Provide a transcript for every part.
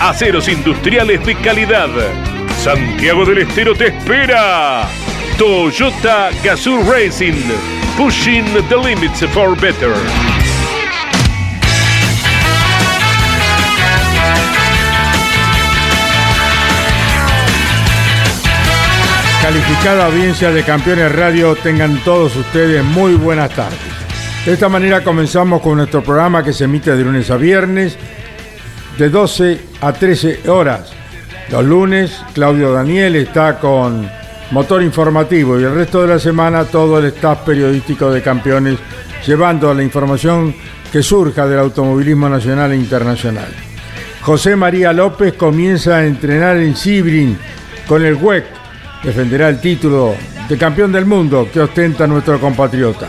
Aceros industriales de calidad. Santiago del Estero te espera. Toyota Gazoo Racing. Pushing the limits for better. Calificada audiencia de Campeones Radio, tengan todos ustedes muy buenas tardes. De esta manera comenzamos con nuestro programa que se emite de lunes a viernes de 12 a 13 horas. Los lunes Claudio Daniel está con motor informativo y el resto de la semana todo el staff periodístico de Campeones llevando la información que surja del automovilismo nacional e internacional. José María López comienza a entrenar en Sibrin con el WEC. Defenderá el título de campeón del mundo que ostenta nuestro compatriota.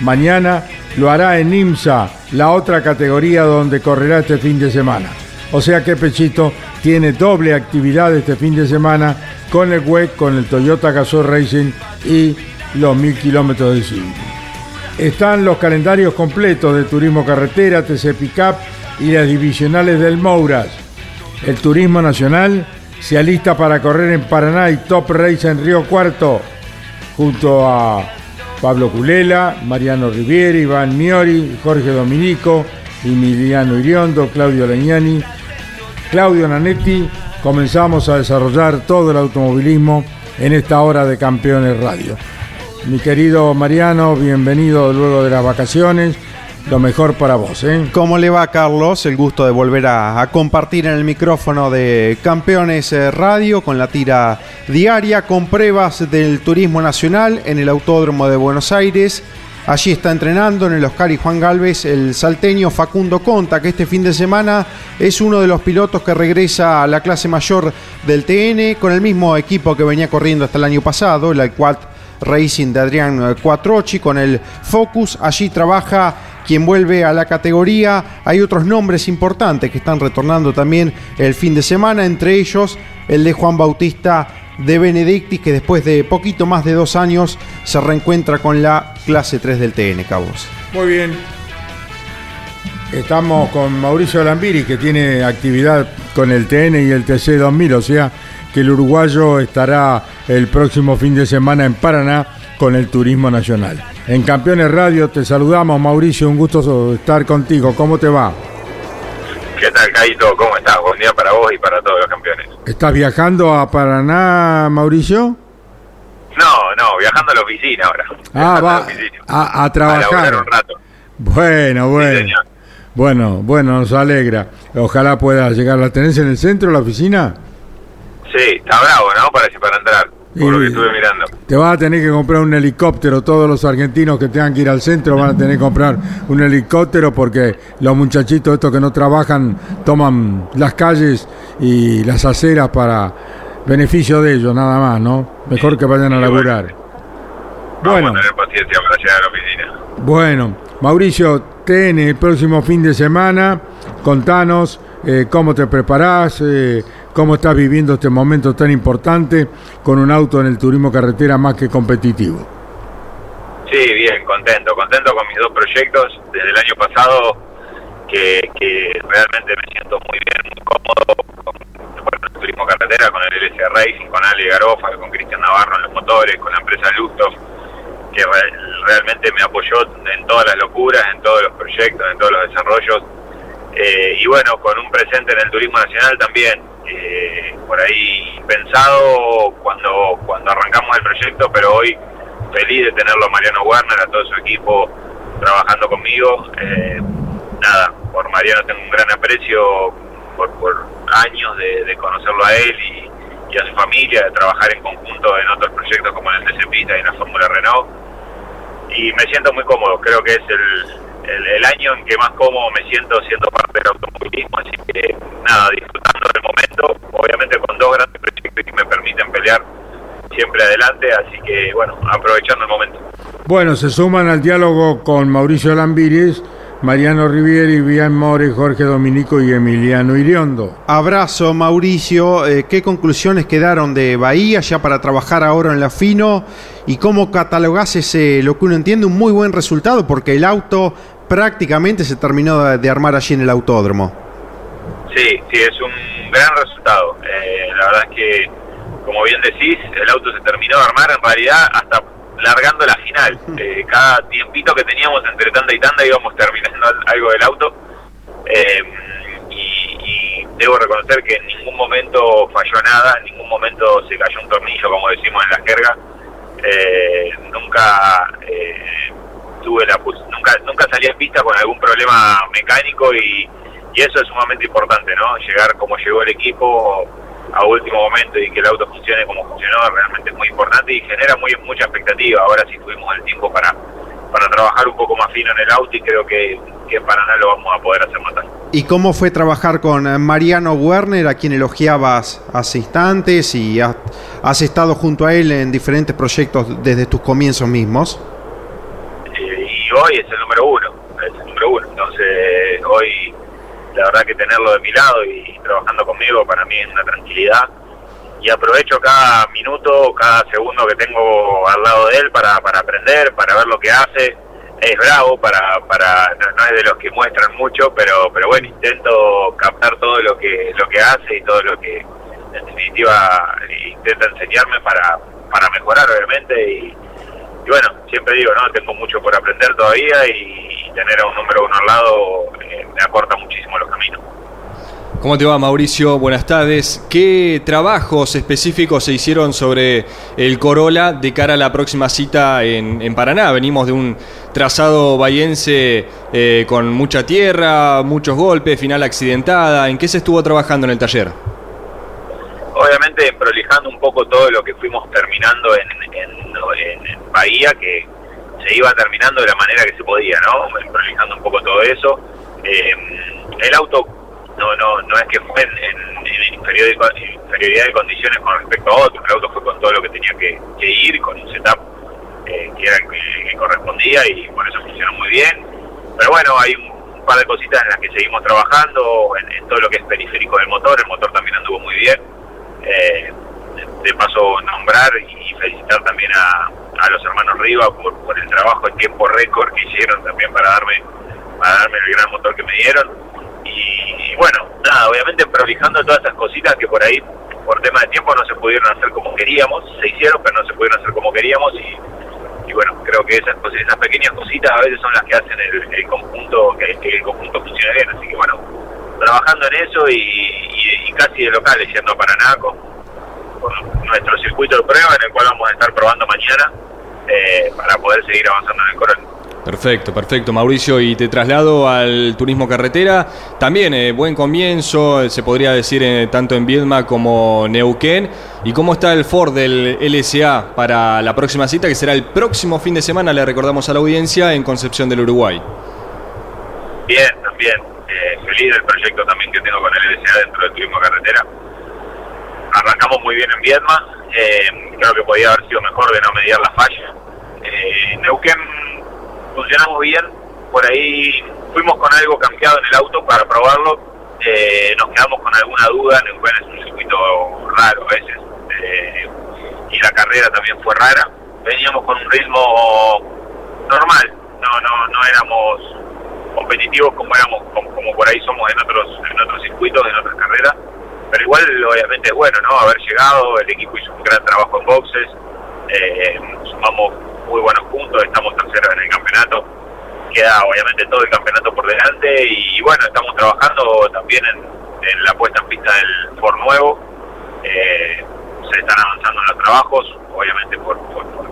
Mañana lo hará en IMSA, la otra categoría donde correrá este fin de semana. O sea que Pechito tiene doble actividad este fin de semana con el WEC, con el Toyota Gazoo Racing y los mil kilómetros de Sibrin. Están los calendarios completos de Turismo Carretera, TC Pickup y las divisionales del Mouras. El Turismo Nacional se alista para correr en Paraná y Top Race en Río Cuarto, junto a Pablo Culela, Mariano Riviera, Iván Miori, Jorge Dominico, Emiliano Iriondo, Claudio Leñani, Claudio Nanetti. Comenzamos a desarrollar todo el automovilismo en esta hora de Campeones Radio. Mi querido Mariano, bienvenido luego de las vacaciones. Lo mejor para vos, ¿eh? ¿Cómo le va, Carlos? El gusto de volver a, compartir en el micrófono de Campeones eh, Radio con la tira diaria, con pruebas del turismo nacional en el Autódromo de Buenos Aires. Allí está entrenando en el Oscar y Juan Galvez el salteño Facundo Conta, que este fin de semana es uno de los pilotos que regresa a la clase mayor del TN con el mismo equipo que venía corriendo hasta el año pasado, el Quad Racing de Adrián Cuatrochi con el Focus. Allí trabaja quien vuelve a la categoría. Hay otros nombres importantes que están retornando también el fin de semana, entre ellos el de Juan Bautista de Benedictis, que después de poquito más de dos años se reencuentra con la clase 3 del TN, Cabos. Muy bien. Estamos con Mauricio Lambiri, que tiene actividad con el TN y el TC 2000, o sea que el uruguayo estará el próximo fin de semana en Paraná con el Turismo Nacional. En Campeones Radio te saludamos, Mauricio, un gusto estar contigo. ¿Cómo te va? ¿Qué tal, Caito? ¿Cómo estás? Buen día para vos y para todos los campeones. ¿Estás viajando a Paraná, Mauricio? No, no, viajando a la oficina ahora. Ah, va a, a, trabajar. A un rato. Bueno, bueno. Sí, bueno, bueno, nos alegra. Ojalá puedas llegar. ¿La tenés en el centro, la oficina? Sí, está bravo, ¿no? Parece para entrar. Por lo que estuve mirando. Te vas a tener que comprar un helicóptero. Todos los argentinos que tengan que ir al centro van a tener que comprar un helicóptero porque los muchachitos estos que no trabajan toman las calles y las aceras para beneficio de ellos, nada más, ¿no? Mejor que vayan a laburar. Bueno. Vamos a tener paciencia para llegar a la oficina. Bueno, Mauricio, ten el próximo fin de semana. Contanos eh, cómo te preparás. Eh, cómo estás viviendo este momento tan importante con un auto en el turismo carretera más que competitivo. Sí, bien, contento, contento con mis dos proyectos desde el año pasado, que, realmente me siento muy bien, muy cómodo con, el turismo carretera, con el LS Racing, con Ale Garofa, con Cristian Navarro en los motores, con la empresa Lufthoff, que re, realmente me apoyó en todas las locuras, en todos los proyectos, en todos los desarrollos. Eh, y bueno, con un presente en el turismo nacional también, eh, por ahí pensado cuando, cuando arrancamos el proyecto, pero hoy feliz de tenerlo a Mariano Werner, a todo su equipo trabajando conmigo. Eh, nada, por Mariano tengo un gran aprecio por, por años de, conocerlo a él y, a su familia, de trabajar en conjunto en otros proyectos como en el Pista y en la Fórmula Renault. Y me siento muy cómodo, creo que es el, el, año en que más cómodo me siento siendo parte del automovilismo, así que nada, disfrutando del momento, obviamente con dos grandes proyectos que me permiten pelear siempre adelante, así que bueno, aprovechando el momento. Bueno, se suman al diálogo con Mauricio Lambiris, Mariano Rivieri, Bian More, Jorge Dominico y Emiliano Iriondo. Abrazo, Mauricio. Eh, ¿Qué conclusiones quedaron de Bahía ya para trabajar ahora en la Fino? ¿Y cómo catalogás ese, lo que uno entiende, un muy buen resultado? Porque el auto prácticamente se terminó de armar allí en el autódromo. Sí, sí, es un gran resultado. Eh, la verdad es que, como bien decís, el auto se terminó de armar en realidad hasta largando la final. Eh, cada tiempito que teníamos entre tanda y tanda íbamos terminando algo del auto. Eh, y, debo reconocer que en ningún momento falló nada, en ningún momento se cayó un tornillo, como decimos en la jerga. Eh, nunca tuve la nunca nunca salí en pista con algún problema mecánico y, y eso es sumamente importante, ¿no? Llegar como llegó el equipo a último momento y que el auto funcione como funcionó realmente es muy importante y genera muy mucha expectativa. Ahora sí tuvimos el tiempo para, para trabajar un poco más fino en el auto y creo que, que en Paraná lo vamos a poder hacer matar. ¿Y cómo fue trabajar con eh, Mariano Werner, a quien elogiabas hace instantes y has, has estado junto a él en diferentes proyectos desde tus comienzos mismos? Eh, y hoy es el número uno, es el número uno. Entonces hoy la verdad que tenerlo de mi lado y trabajando conmigo para mí es una tranquilidad y aprovecho cada minuto, cada segundo que tengo al lado de él para, para aprender, para ver lo que hace. Es bravo, para, para no, es de los que muestran mucho, pero pero bueno, intento captar todo lo que lo que hace y todo lo que en definitiva intenta enseñarme para, para mejorar obviamente y, bueno, siempre digo, no, tengo mucho por aprender todavía y, tener a un número uno al lado eh, me aporta muchísimo los caminos. ¿Cómo te va, Mauricio? Buenas tardes. ¿Qué trabajos específicos se hicieron sobre el Corolla de cara a la próxima cita en, Paraná? Venimos de un trazado bayense eh, con mucha tierra, muchos golpes, final accidentada. ¿En qué se estuvo trabajando en el taller? Obviamente prolijando un poco todo lo que fuimos terminando en, en, Bahía, que se iba terminando de la manera que se podía, ¿no? Prolijando un poco todo eso. Eh, el auto no no no es que fue en, inferioridad de condiciones con respecto a otros, el auto fue con todo lo que tenía que, ir, con un setup eh, que era que, correspondía y por eso funcionó muy bien. Pero bueno, hay un, par de cositas en las que seguimos trabajando, en, todo lo que es periférico del motor, el motor también anduvo muy bien. Eh, de paso nombrar y felicitar también a, a los hermanos Riva por, por el trabajo en tiempo récord que hicieron también para darme para darme el gran motor que me dieron. Y, bueno, nada, obviamente prolijando todas esas cositas que por ahí, por tema de tiempo, no se pudieron hacer como queríamos, se hicieron, pero no se pudieron hacer como queríamos y, bueno, creo que esas, esas pequeñas cositas a veces son las que hacen el, conjunto, que, el conjunto funcione bien, así que bueno, trabajando en eso y, casi de locales yendo a Paraná con, nuestro circuito de prueba en el cual vamos a estar probando mañana eh, para poder seguir avanzando en el coronel. Perfecto, perfecto, Mauricio. Y te traslado al turismo carretera. También eh, buen comienzo, se podría decir eh, tanto en Viedma como Neuquén. ¿Y cómo está el Ford del LSA para la próxima cita, que será el próximo fin de semana, le recordamos a la audiencia, en Concepción del Uruguay? Bien, también. Eh, feliz del proyecto también que tengo con el LSA dentro del turismo carretera. Arrancamos muy bien en Viedma. creo que podía haber sido mejor de no mediar la falla. Neuquén funcionamos bien, por ahí fuimos con algo cambiado en el auto para probarlo, eh, nos quedamos con alguna duda, Neuquén es un circuito raro a veces, eh, y la carrera también fue rara, veníamos con un ritmo normal, no no no éramos competitivos como éramos como, por ahí somos en otros en otros circuitos, en otras carreras, pero igual obviamente es bueno, ¿no? Haber llegado, el equipo hizo un gran trabajo en boxes, eh, sumamos muy buenos puntos, estamos terceros en el campeonato, queda obviamente todo el campeonato por delante y bueno, estamos trabajando también en, la puesta en pista del Ford nuevo, se están avanzando en los trabajos, obviamente por,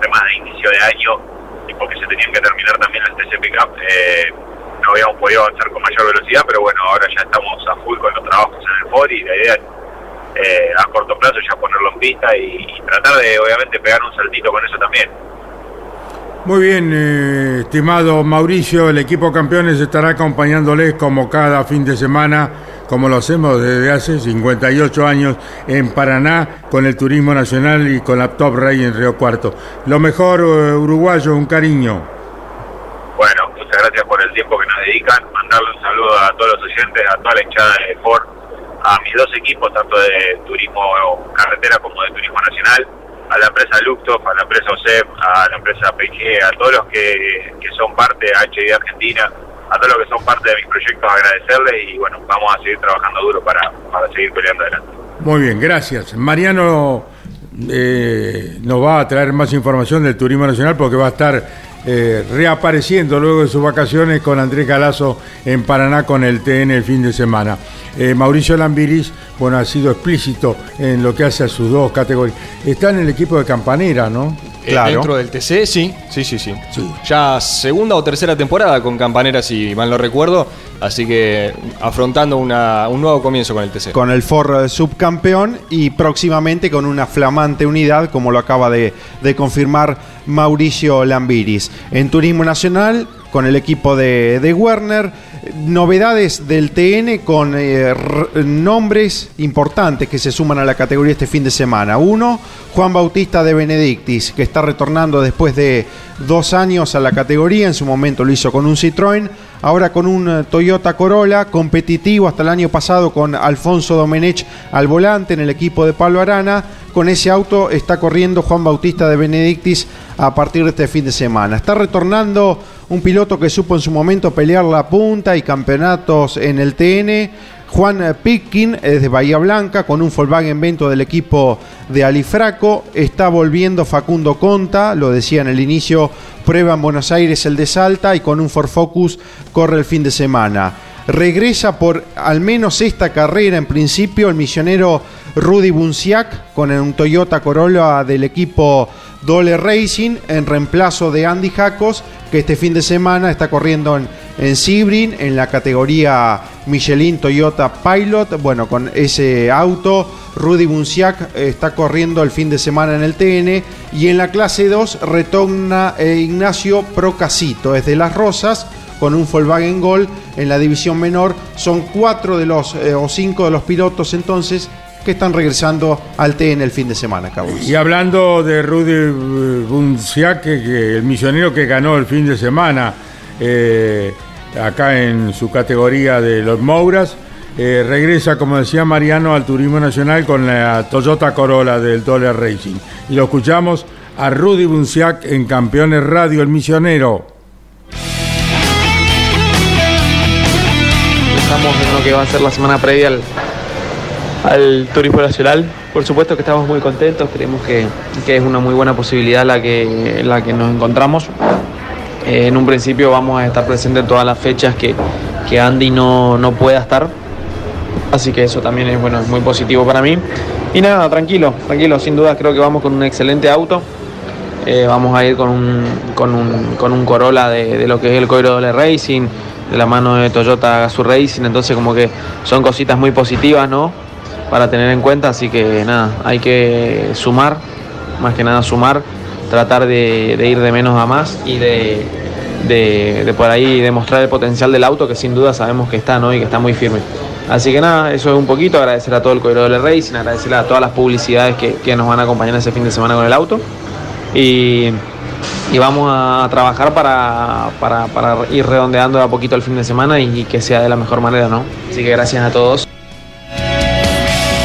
temas de inicio de año y porque se tenían que terminar también las TCP Cup, eh, no habíamos podido avanzar con mayor velocidad, pero bueno, ahora ya estamos a full con los trabajos en el FOR y la idea es eh, a corto plazo ya ponerlo en pista y, tratar de obviamente pegar un saltito con eso también. Muy bien, eh, estimado Mauricio, el equipo campeones estará acompañándoles como cada fin de semana, como lo hacemos desde hace 58 años en Paraná, con el Turismo Nacional y con la Top Rey en Río Cuarto. Lo mejor, eh, uruguayo, un cariño. Bueno, muchas gracias por el tiempo que nos dedican. Mandarle un saludo a todos los oyentes, a toda la hinchada de Ford a mis dos equipos, tanto de turismo carretera como de turismo nacional, a la empresa Lufthof, a la empresa OSEP, a la empresa PG, a todos los que, son parte de HID Argentina, a todos los que son parte de mis proyectos, agradecerles y bueno, vamos a seguir trabajando duro para, para seguir peleando adelante. Muy bien, gracias. Mariano eh, nos va a traer más información del Turismo Nacional porque va a estar eh, reapareciendo luego de sus vacaciones con Andrés Galazo en Paraná con el TN el fin de semana. Eh, Mauricio Lambiris, bueno, ha sido explícito en lo que hace a sus dos categorías. Está en el equipo de Campanera, ¿no? Eh, claro. Dentro del TC, sí, sí, sí, sí, Ya segunda o tercera temporada con Campanera, si mal no recuerdo. Así que afrontando un nuevo comienzo con el TC. Con el Ford subcampeón y próximamente con una flamante unidad, como lo acaba de, confirmar Mauricio Lambiris. En Turismo Nacional, con el equipo de, de Werner novedades del TN con eh, nombres importantes que se suman a la categoría este fin de semana. Uno, Juan Bautista de Benedictis, que está retornando después de dos años a la categoría. En su momento lo hizo con un Citroën, ahora con un eh, Toyota Corolla, competitivo hasta el año pasado con Alfonso Domenech al volante en el equipo de Pablo Arana. Con ese auto está corriendo Juan Bautista de Benedictis a partir de este fin de semana. Está retornando un piloto que supo en su momento pelear la punta y campeonatos en el TN. Juan Pitkin es de Bahía Blanca con un Volkswagen Vento del equipo de Alifraco. Está volviendo Facundo Conta, lo decía en el inicio, prueba en Buenos Aires el de Salta y con un Ford Focus corre el fin de semana. Regresa por al menos esta carrera en principio el misionero Rudy Bunciac con un Toyota Corolla del equipo Dole Racing en reemplazo de Andy Jacos, que este fin de semana está corriendo en, en en la categoría Michelin Toyota Pilot. Bueno, con ese auto, Rudy Bunciac está corriendo el fin de semana en el TN. Y en la clase 2 retorna eh, Ignacio Procasito, es de Las Rosas con un Volkswagen Gol en la división menor. Son cuatro de los eh, o cinco de los pilotos entonces que están regresando al TN el fin de semana, Cabos. Y hablando de Rudy Bunciac, que, el misionero que ganó el fin de semana eh, acá en su categoría de los Mouras, eh, regresa, como decía Mariano, al Turismo Nacional con la Toyota Corolla del Dollar Racing. Y lo escuchamos a Rudy Bunciac en Campeones Radio, el misionero. En lo que va a ser la semana previa al turismo nacional. Por supuesto que estamos muy contentos, creemos que, es una muy buena posibilidad la que, la que nos encontramos. Eh, en un principio vamos a estar presentes en todas las fechas que, Andy no, pueda estar. Así que eso también es bueno, muy positivo para mí. Y nada, tranquilo, tranquilo, sin duda creo que vamos con un excelente auto. Eh, vamos a ir con un, con un, con un Corolla de, lo que es el Coiro Racing, de la mano de Toyota Gazoo Racing, entonces como que son cositas muy positivas, ¿no? para tener en cuenta, así que nada, hay que sumar, más que nada sumar, tratar de, ir de menos a más y de, de, por ahí demostrar el potencial del auto que sin duda sabemos que está ¿no? y que está muy firme. Así que nada, eso es un poquito, agradecer a todo el Corredor del Racing, agradecer a todas las publicidades que, nos van a acompañar ese fin de semana con el auto. Y, vamos a trabajar para, ir redondeando a poquito el fin de semana y, y que sea de la mejor manera, ¿no? Así que gracias a todos.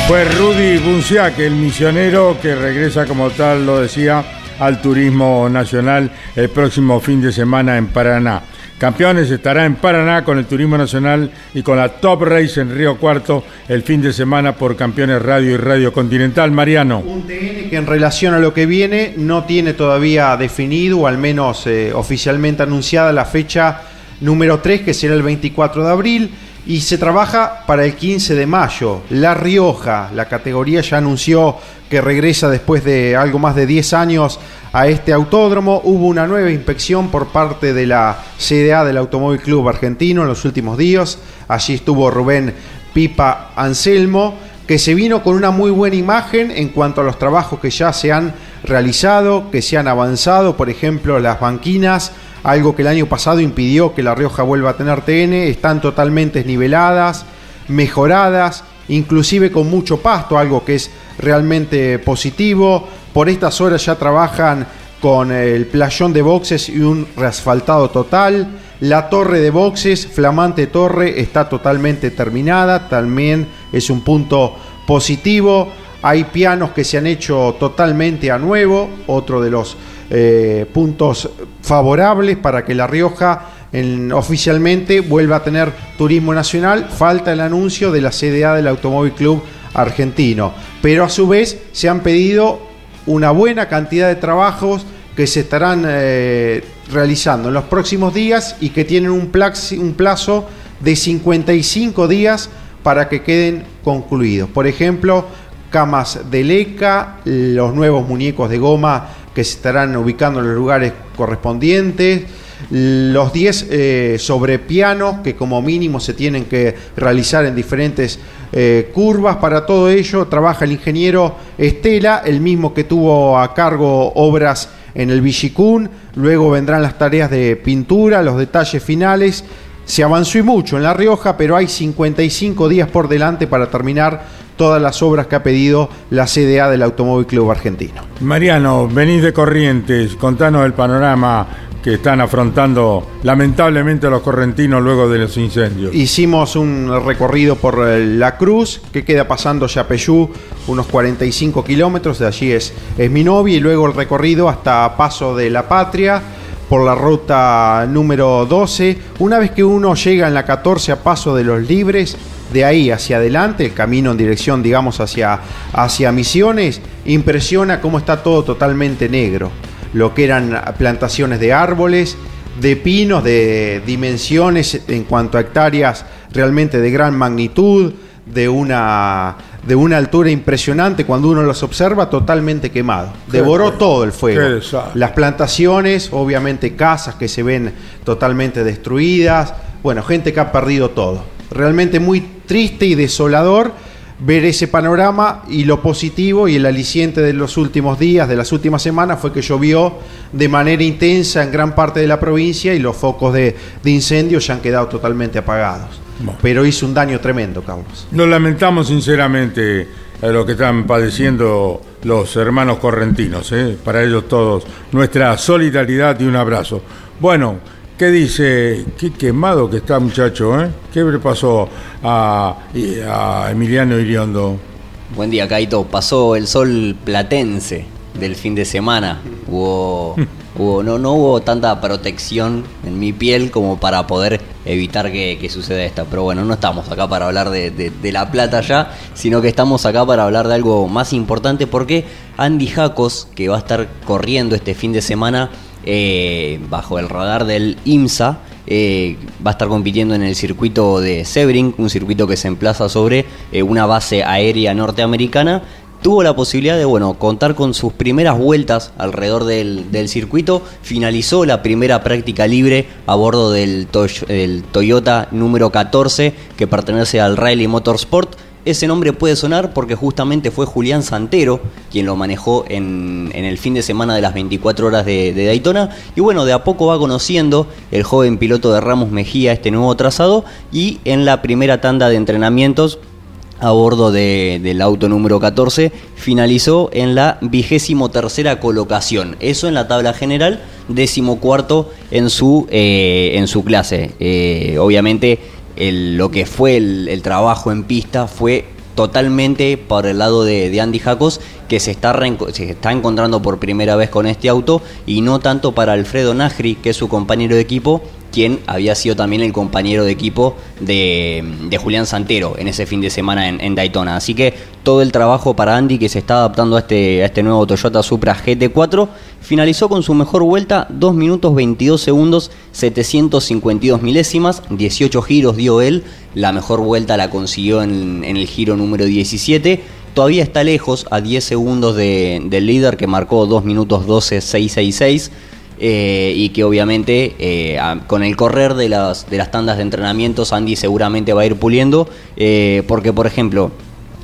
Fue Rudy Bunciac, el misionero que regresa, como tal lo decía, al turismo nacional el próximo fin de semana en Paraná. Campeones estará en Paraná con el Turismo Nacional y con la Top Race en Río Cuarto el fin de semana por Campeones Radio y Radio Continental. Mariano. Un TN que en relación a lo que viene no tiene todavía definido, o al menos eh, oficialmente anunciada, la fecha número 3, que será el 24 de abril y se trabaja para el 15 de mayo. La Rioja, la categoría ya anunció que regresa después de algo más de 10 años a este autódromo. Hubo una nueva inspección por parte de la CDA del Automóvil Club Argentino en los últimos días. Allí estuvo Rubén Pipa Anselmo, que se vino con una muy buena imagen en cuanto a los trabajos que ya se han realizado, que se han avanzado, por ejemplo, las banquinas algo que el año pasado impidió que La Rioja vuelva a tener TN, están totalmente niveladas, mejoradas, inclusive con mucho pasto, algo que es realmente positivo. Por estas horas ya trabajan con el playón de boxes y un reasfaltado total. La torre de boxes, flamante torre, está totalmente terminada, también es un punto positivo. Hay pianos que se han hecho totalmente a nuevo, otro de los eh, puntos favorables para que La Rioja oficialmente vuelva a tener turismo nacional. Falta el anuncio de la CDA del Automóvil Club Argentino. Pero a su vez se han pedido una buena cantidad de trabajos que se estarán eh, realizando en los próximos días y que tienen un plazo, un plazo de 55 días para que queden concluidos. Por ejemplo, camas de leca, los nuevos muñecos de goma que se estarán ubicando en los lugares correspondientes, los 10 eh, sobre pianos que como mínimo se tienen que realizar en diferentes eh, curvas. Para todo ello trabaja el ingeniero Estela, el mismo que tuvo a cargo obras en el Villicún. Luego vendrán las tareas de pintura, los detalles finales. Se avanzó y mucho en La Rioja, pero hay 55 días por delante para terminar todas las obras que ha pedido la CDA del Automóvil Club Argentino. Mariano, venís de Corrientes, contanos el panorama que están afrontando lamentablemente los correntinos luego de los incendios. Hicimos un recorrido por eh, La Cruz, que queda pasando Yapeyú, unos 45 kilómetros, de allí es, es mi novia, y luego el recorrido hasta Paso de la Patria, por la ruta número 12. Una vez que uno llega en la 14 a Paso de los Libres, de ahí hacia adelante, el camino en dirección, digamos, hacia, hacia Misiones, impresiona cómo está todo totalmente negro. Lo que eran plantaciones de árboles, de pinos, de dimensiones en cuanto a hectáreas realmente de gran magnitud, de una, de una altura impresionante cuando uno los observa, totalmente quemado. Devoró todo el fuego. Las plantaciones, obviamente casas que se ven totalmente destruidas, bueno, gente que ha perdido todo realmente muy triste y desolador ver ese panorama y lo positivo y el aliciente de los últimos días, de las últimas semanas, fue que llovió de manera intensa en gran parte de la provincia y los focos de, incendio ya han quedado totalmente apagados. Pero hizo un daño tremendo, Carlos. Nos lamentamos sinceramente eh, lo que están padeciendo los hermanos correntinos. ¿eh? Para ellos todos, nuestra solidaridad y un abrazo. Bueno, ¿Qué dice? Qué quemado que está, muchacho, ¿eh? ¿Qué le pasó a, Emiliano Iriondo? Buen día, Caito. Pasó el sol platense del fin de semana. Hubo, hubo no, no hubo tanta protección en mi piel como para poder evitar que, suceda esto. Pero bueno, no estamos acá para hablar de, La Plata ya, sino que estamos acá para hablar de algo más importante porque Andy Jacos, que va a estar corriendo este fin de semana, eh, bajo el radar del IMSA. Eh, va a estar compitiendo en el circuito de Sebring, un circuito que se emplaza sobre eh, una base aérea norteamericana. Tuvo la posibilidad de bueno, contar con sus primeras vueltas alrededor del, circuito. Finalizó la primera práctica libre a bordo del, del Toyota número 14 que pertenece al Riley Motorsport ese nombre puede sonar porque justamente fue Julián Santero quien lo manejó en, el fin de semana de las 24 horas de, Daytona. Y bueno, de a poco va conociendo el joven piloto de Ramos Mejía este nuevo trazado y en la primera tanda de entrenamientos a bordo del auto número 14 finalizó en la vigésimo tercera colocación. Eso en la tabla general, décimo cuarto en su, eh, en su clase. Eh, obviamente lo que fue el, trabajo en pista fue totalmente por el lado de, Andy Jacos, que se está, se está encontrando por primera vez con este auto, y no tanto para Alfredo Najri, que es su compañero de equipo, quien había sido también el compañero de equipo de, Julián Santero en ese fin de semana en, Daytona. Así que todo el trabajo para Andy que se está adaptando a este, a este nuevo Toyota Supra GT4 finalizó con su mejor vuelta 2 minutos 22 segundos 752 milésimas, 18 giros dio él, la mejor vuelta la consiguió en, el giro número 17. Todavía está lejos, a 10 segundos del líder que marcó 2 minutos 12 666 eh, y que obviamente eh, con el correr de las, de las tandas de entrenamientos Andy seguramente va a ir puliendo, eh, porque por ejemplo,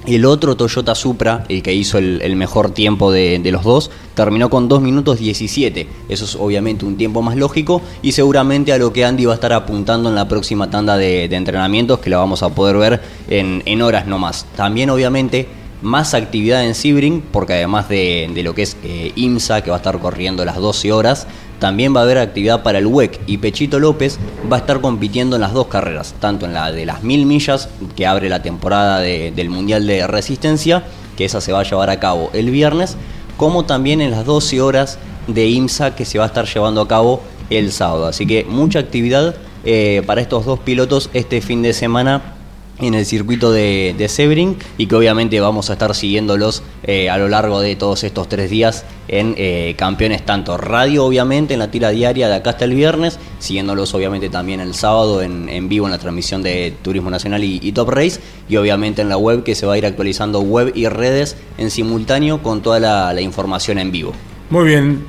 el otro Toyota Supra, el que hizo el, mejor tiempo de, los dos, terminó con 2 minutos 17. Eso es obviamente un tiempo más lógico y seguramente a lo que Andy va a estar apuntando en la próxima tanda de, entrenamientos, que la vamos a poder ver en, en horas no más. También obviamente más actividad en Sebring, porque además de, lo que es IMSA, que va a estar corriendo las 12 horas, también va a haber actividad para el WEC y Pechito López va a estar compitiendo en las dos carreras, tanto en la de las mil millas, que abre la temporada del Mundial de Resistencia, que esa se va a llevar a cabo el viernes, como también en las 12 horas de IMSA que se va a estar llevando a cabo el sábado. Así que mucha actividad eh, para estos dos pilotos este fin de semana en el circuito de, de Sebring y que obviamente vamos a estar siguiéndolos eh, a lo largo de todos estos tres días en eh, campeones tanto radio obviamente en la tira diaria de acá hasta el viernes, siguiéndolos obviamente también el sábado en, vivo en la transmisión de Turismo Nacional y, Top Race y obviamente en la web que se va a ir actualizando web y redes en simultáneo con toda la, la información en vivo. Muy bien,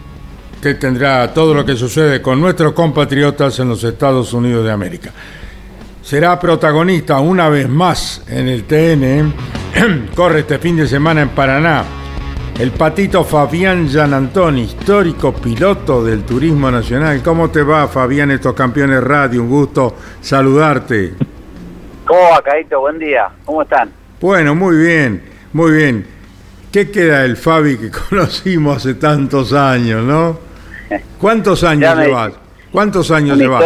que tendrá todo lo que sucede con nuestros compatriotas en los Estados Unidos de América será protagonista una vez más en el TN. Corre este fin de semana en Paraná. El patito Fabián Gianantoni, histórico piloto del Turismo Nacional. ¿Cómo te va, Fabián, estos campeones radio? Un gusto saludarte. ¿Cómo va, Caito? Buen día. ¿Cómo están? Bueno, muy bien, muy bien. ¿Qué queda del Fabi que conocimos hace tantos años, no? ¿Cuántos años llevas? ¿Cuántos años llevas?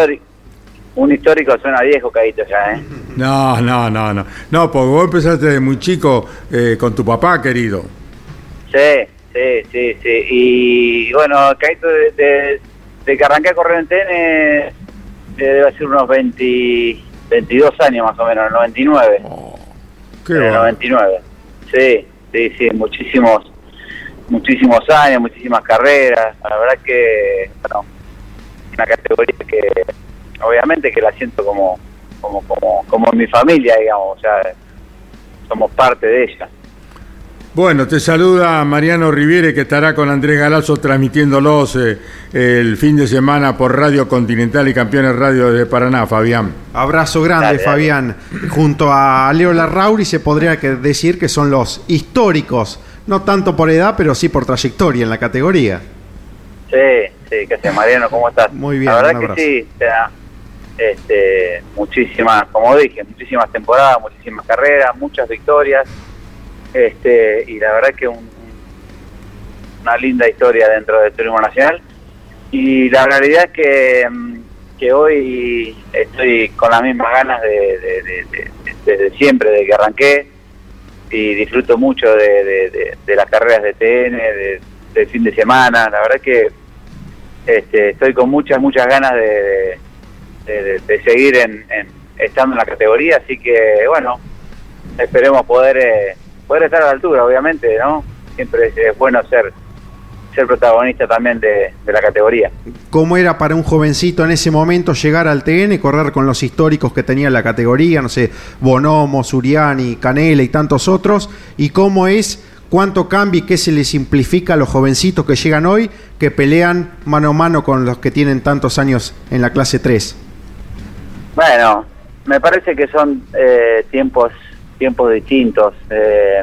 Un histórico suena viejo, Caíto, ya, ¿eh? No, no, no, no. No, porque vos empezaste de muy chico eh, con tu papá, querido. Sí, sí, sí, sí. Y bueno, Caíto, de, que arranqué a correr en TN, eh, debe ser unos 20, 22 años más o menos, 99. Oh, qué bueno. 99. Sí, sí, sí, muchísimos, muchísimos años, muchísimas carreras. La verdad que, bueno, una categoría que obviamente que la siento como, como, como, como mi familia, digamos, o sea, somos parte de ella. Bueno, te saluda Mariano Riviere que estará con Andrés Galazo transmitiéndolos eh, el fin de semana por Radio Continental y Campeones Radio de Paraná, Fabián. Abrazo grande, Fabián. Junto a Leo Larrauri se podría decir que son los históricos, no tanto por edad, pero sí por trayectoria en la categoría. Sí, sí, que sea Mariano, ¿cómo estás? Muy bien. La verdad que sí, este, muchísimas, como dije, muchísimas temporadas, muchísimas carreras, muchas victorias, este, y la verdad que un, una linda historia dentro del turismo nacional. Y la realidad es que, mm, que hoy estoy con las mismas ganas de, desde siempre, de que arranqué, y disfruto mucho de, las carreras de TN, del fin de semana. La verdad que este, estoy con muchas, muchas ganas de, de, seguir en, estando en la categoría, así que bueno, esperemos poder eh, poder estar a la altura, obviamente, ¿no? Siempre es, bueno ser ser protagonista también de, la categoría. ¿Cómo era para un jovencito en ese momento llegar al TN, correr con los históricos que tenía la categoría, no sé, Bonomo, Suriani, Canela y tantos otros? ¿Y cómo es, cuánto cambia y qué se le simplifica a los jovencitos que llegan hoy, que pelean mano a mano con los que tienen tantos años en la clase 3? Bueno, me parece que son eh, tiempos tiempos distintos. Eh,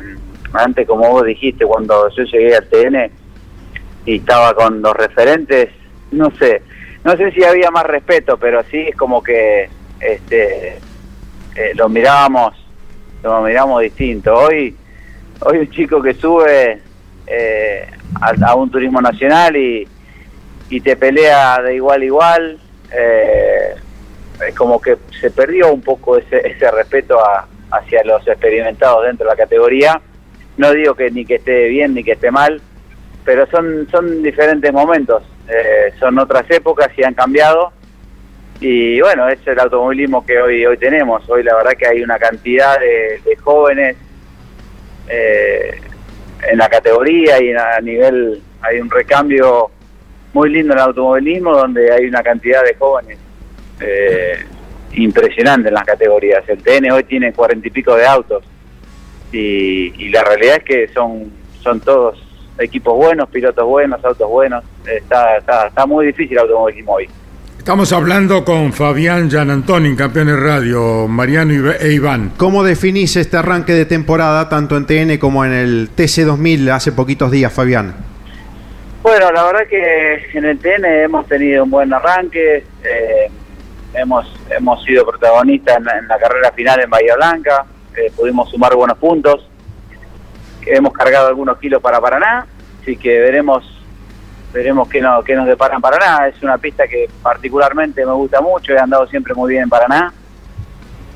antes, como vos dijiste, cuando yo llegué al TN y estaba con los referentes, no sé, no sé si había más respeto, pero sí es como que este eh, lo mirábamos, lo miramos distinto. Hoy, hoy un chico que sube eh, a, un turismo nacional y, y te pelea de igual a igual. Eh, como que se perdió un poco ese, ese respeto hacia los experimentados dentro de la categoría. No digo que ni que esté bien ni que esté mal, pero son, son diferentes momentos, eh, son otras épocas y han cambiado. y bueno, es el automovilismo que hoy hoy tenemos. Hoy la verdad que hay una cantidad de, de jóvenes eh, en la categoría y a nivel hay un recambio muy lindo en el automovilismo donde hay una cantidad de jóvenes eh, impresionante en las categorías. El TN hoy tiene cuarenta y pico de autos y, y la realidad es que son son todos equipos buenos, pilotos buenos, autos buenos. Está, está, está muy difícil el automovilismo hoy. Estamos hablando con Fabián Gianantoni, campeones radio, Mariano e Iván. ¿Cómo definís este arranque de temporada tanto en TN como en el TC2000 hace poquitos días, Fabián? Bueno, la verdad que en el TN hemos tenido un buen arranque, eh, hemos hemos sido protagonistas en, la- en la carrera final en Bahía Blanca, eh, pudimos sumar buenos puntos, hemos cargado algunos kilos para Paraná, así que veremos veremos qué, no, qué nos depara en Paraná. Es una pista que particularmente me gusta mucho, he andado siempre muy bien en Paraná.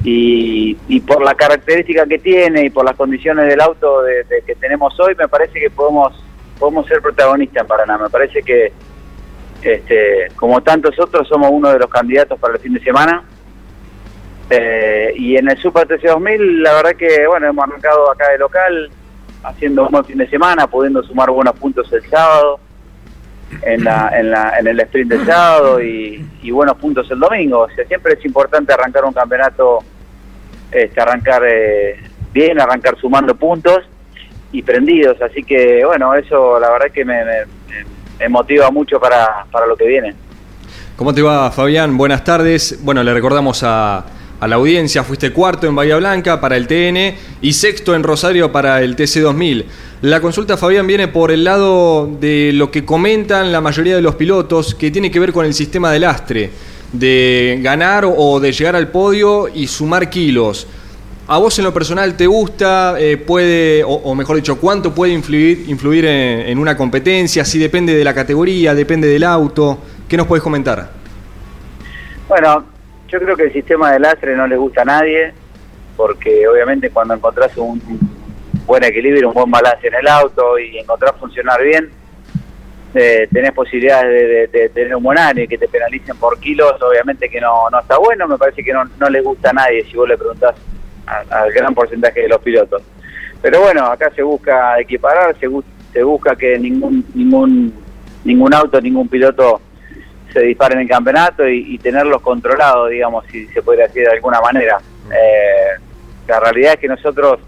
Y, y por la característica que tiene y por las condiciones del auto de que tenemos hoy, me parece que podemos podemos ser protagonistas en Paraná. Me parece que, este, como tantos otros, somos uno de los candidatos para el fin de semana. Eh, y en el Super TC 2000, la verdad que, bueno, hemos arrancado acá de local, haciendo un buen fin de semana, pudiendo sumar buenos puntos el sábado, en, la, en, la, en el sprint del sábado y, y buenos puntos el domingo. O sea, siempre es importante arrancar un campeonato, este, arrancar eh, bien, arrancar sumando puntos y prendidos. Así que, bueno, eso la verdad que me, me- me motiva mucho para, para lo que viene. ¿Cómo te va, Fabián? Buenas tardes. Bueno, le recordamos a, a la audiencia, fuiste cuarto en Bahía Blanca para el TN y sexto en Rosario para el TC2000. La consulta, Fabián, viene por el lado de lo que comentan la mayoría de los pilotos, que tiene que ver con el sistema de lastre, de ganar o de llegar al podio y sumar kilos. ¿A vos en lo personal te gusta? eh, puede, o, mejor dicho, ¿cuánto puede influir, influir en, una competencia? Si depende de la categoría, depende del auto. ¿Qué nos puedes comentar? Bueno, yo creo que el sistema de lastre no le gusta a nadie, porque obviamente cuando encontrás un buen equilibrio, un buen balance en el auto y encontrás funcionar bien, eh, tenés posibilidades de, de- tener un buen año y que te penalicen por kilos, obviamente que no, no está bueno, me parece que no, no le gusta a nadie si vos le preguntás al gran porcentaje de los pilotos. Pero bueno, acá se busca equiparar, se, bu- se busca que ningún, ningún, ningún auto, ningún piloto se dispare en el campeonato y, y tenerlos controlados, digamos, si se puede decir de alguna manera. Eh, la realidad es que nosotros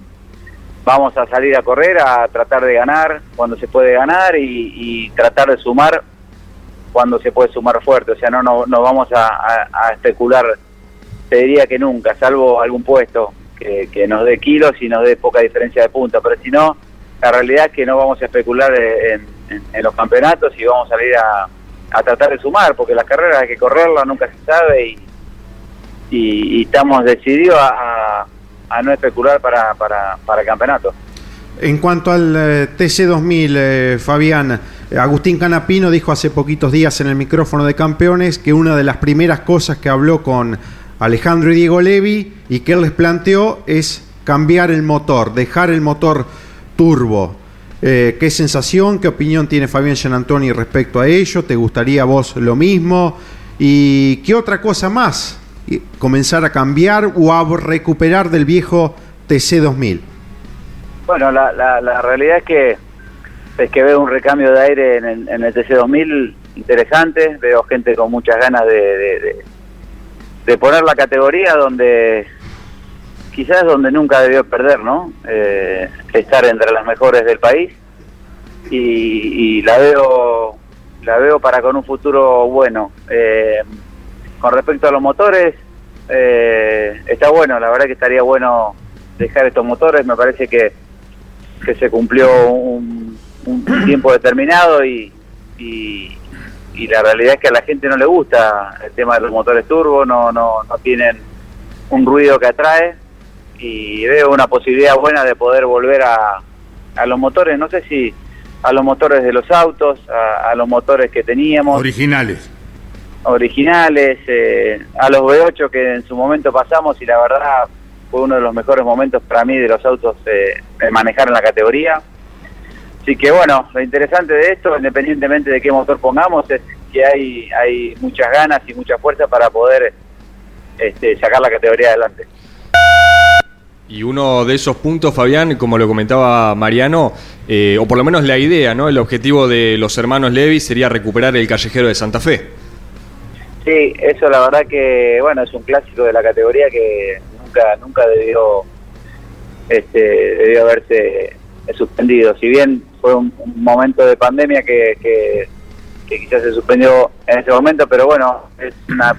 vamos a salir a correr, a tratar de ganar cuando se puede ganar y, y tratar de sumar cuando se puede sumar fuerte. O sea, no, no, no vamos a- a especular, te diría que nunca, salvo algún puesto que, nos dé kilos y nos dé poca diferencia de puntos. Pero si no, la realidad es que no vamos a especular en, en- los campeonatos y vamos a salir a, a tratar de sumar, porque las carreras hay que correrlas, nunca se sabe y, y, estamos decididos a, a- no especular para, para, para el campeonato. En cuanto al eh, TC2000, eh, Fabián, Agustín Canapino dijo hace poquitos días en el micrófono de campeones que una de las primeras cosas que habló con Alejandro y Diego Levi y que él les planteó es cambiar el motor, dejar el motor turbo. Eh, ¿Qué sensación, qué opinión tiene Fabián Gianantoni respecto a ello? ¿Te gustaría a vos lo mismo? ¿Y qué otra cosa más? ¿Y ¿Comenzar a cambiar o a recuperar del viejo TC2000? Bueno, la, la, la realidad es que es que veo un recambio de aire en el, en el TC2000 interesante, veo gente con muchas ganas de- de poner la categoría donde quizás donde nunca debió perder, ¿no? Eh, estar entre las mejores del país y, y la veo la veo para con un futuro bueno. Eh, con respecto a los motores, eh, está bueno, la verdad que estaría bueno dejar estos motores, me parece que, que se cumplió un, un tiempo determinado y, y, y la realidad es que a la gente no le gusta el tema de los motores turbo, no, no, no tienen un ruido que atrae y veo una posibilidad buena de poder volver a, a los motores, no sé si a los motores de los autos, a, a los motores que teníamos Originales. originales, eh, a los V8 que en su momento pasamos y la verdad fue uno de los mejores momentos para mí de los autos eh, de manejar en la categoría. Así que bueno, lo interesante de esto, independientemente de qué motor pongamos, es, que hay, hay muchas ganas y mucha fuerza para poder este, sacar la categoría adelante. Y uno de esos puntos, Fabián, como lo comentaba Mariano, eh, o por lo menos la idea, ¿no? El objetivo de los hermanos Levi sería recuperar el callejero de Santa Fe. Sí, eso la verdad que, bueno, es un clásico de la categoría que nunca nunca debió este, debió haberse suspendido. Si bien fue un, momento de pandemia que, que, que quizás se suspendió en ese momento, pero bueno, es una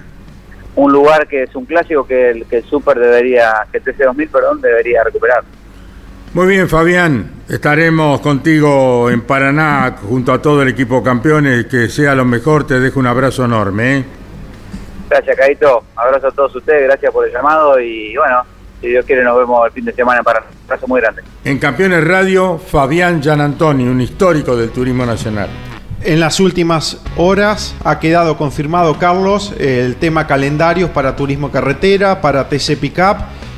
un lugar que es un clásico que el, que el Super debería, que el TC2000, perdón, debería recuperar. Muy bien, Fabián. Estaremos contigo en Paraná junto a todo el equipo campeones. Que sea lo mejor. Te dejo un abrazo enorme. ¿eh? Gracias, Caito. Abrazo a todos ustedes. Gracias por el llamado. Y bueno, si Dios quiere, nos vemos el fin de semana en Paraná. Un abrazo muy grande. En Campeones Radio, Fabián Gianantoni, un histórico del turismo nacional. En las últimas horas ha quedado confirmado, Carlos, el tema calendarios para turismo carretera, para TC Pickup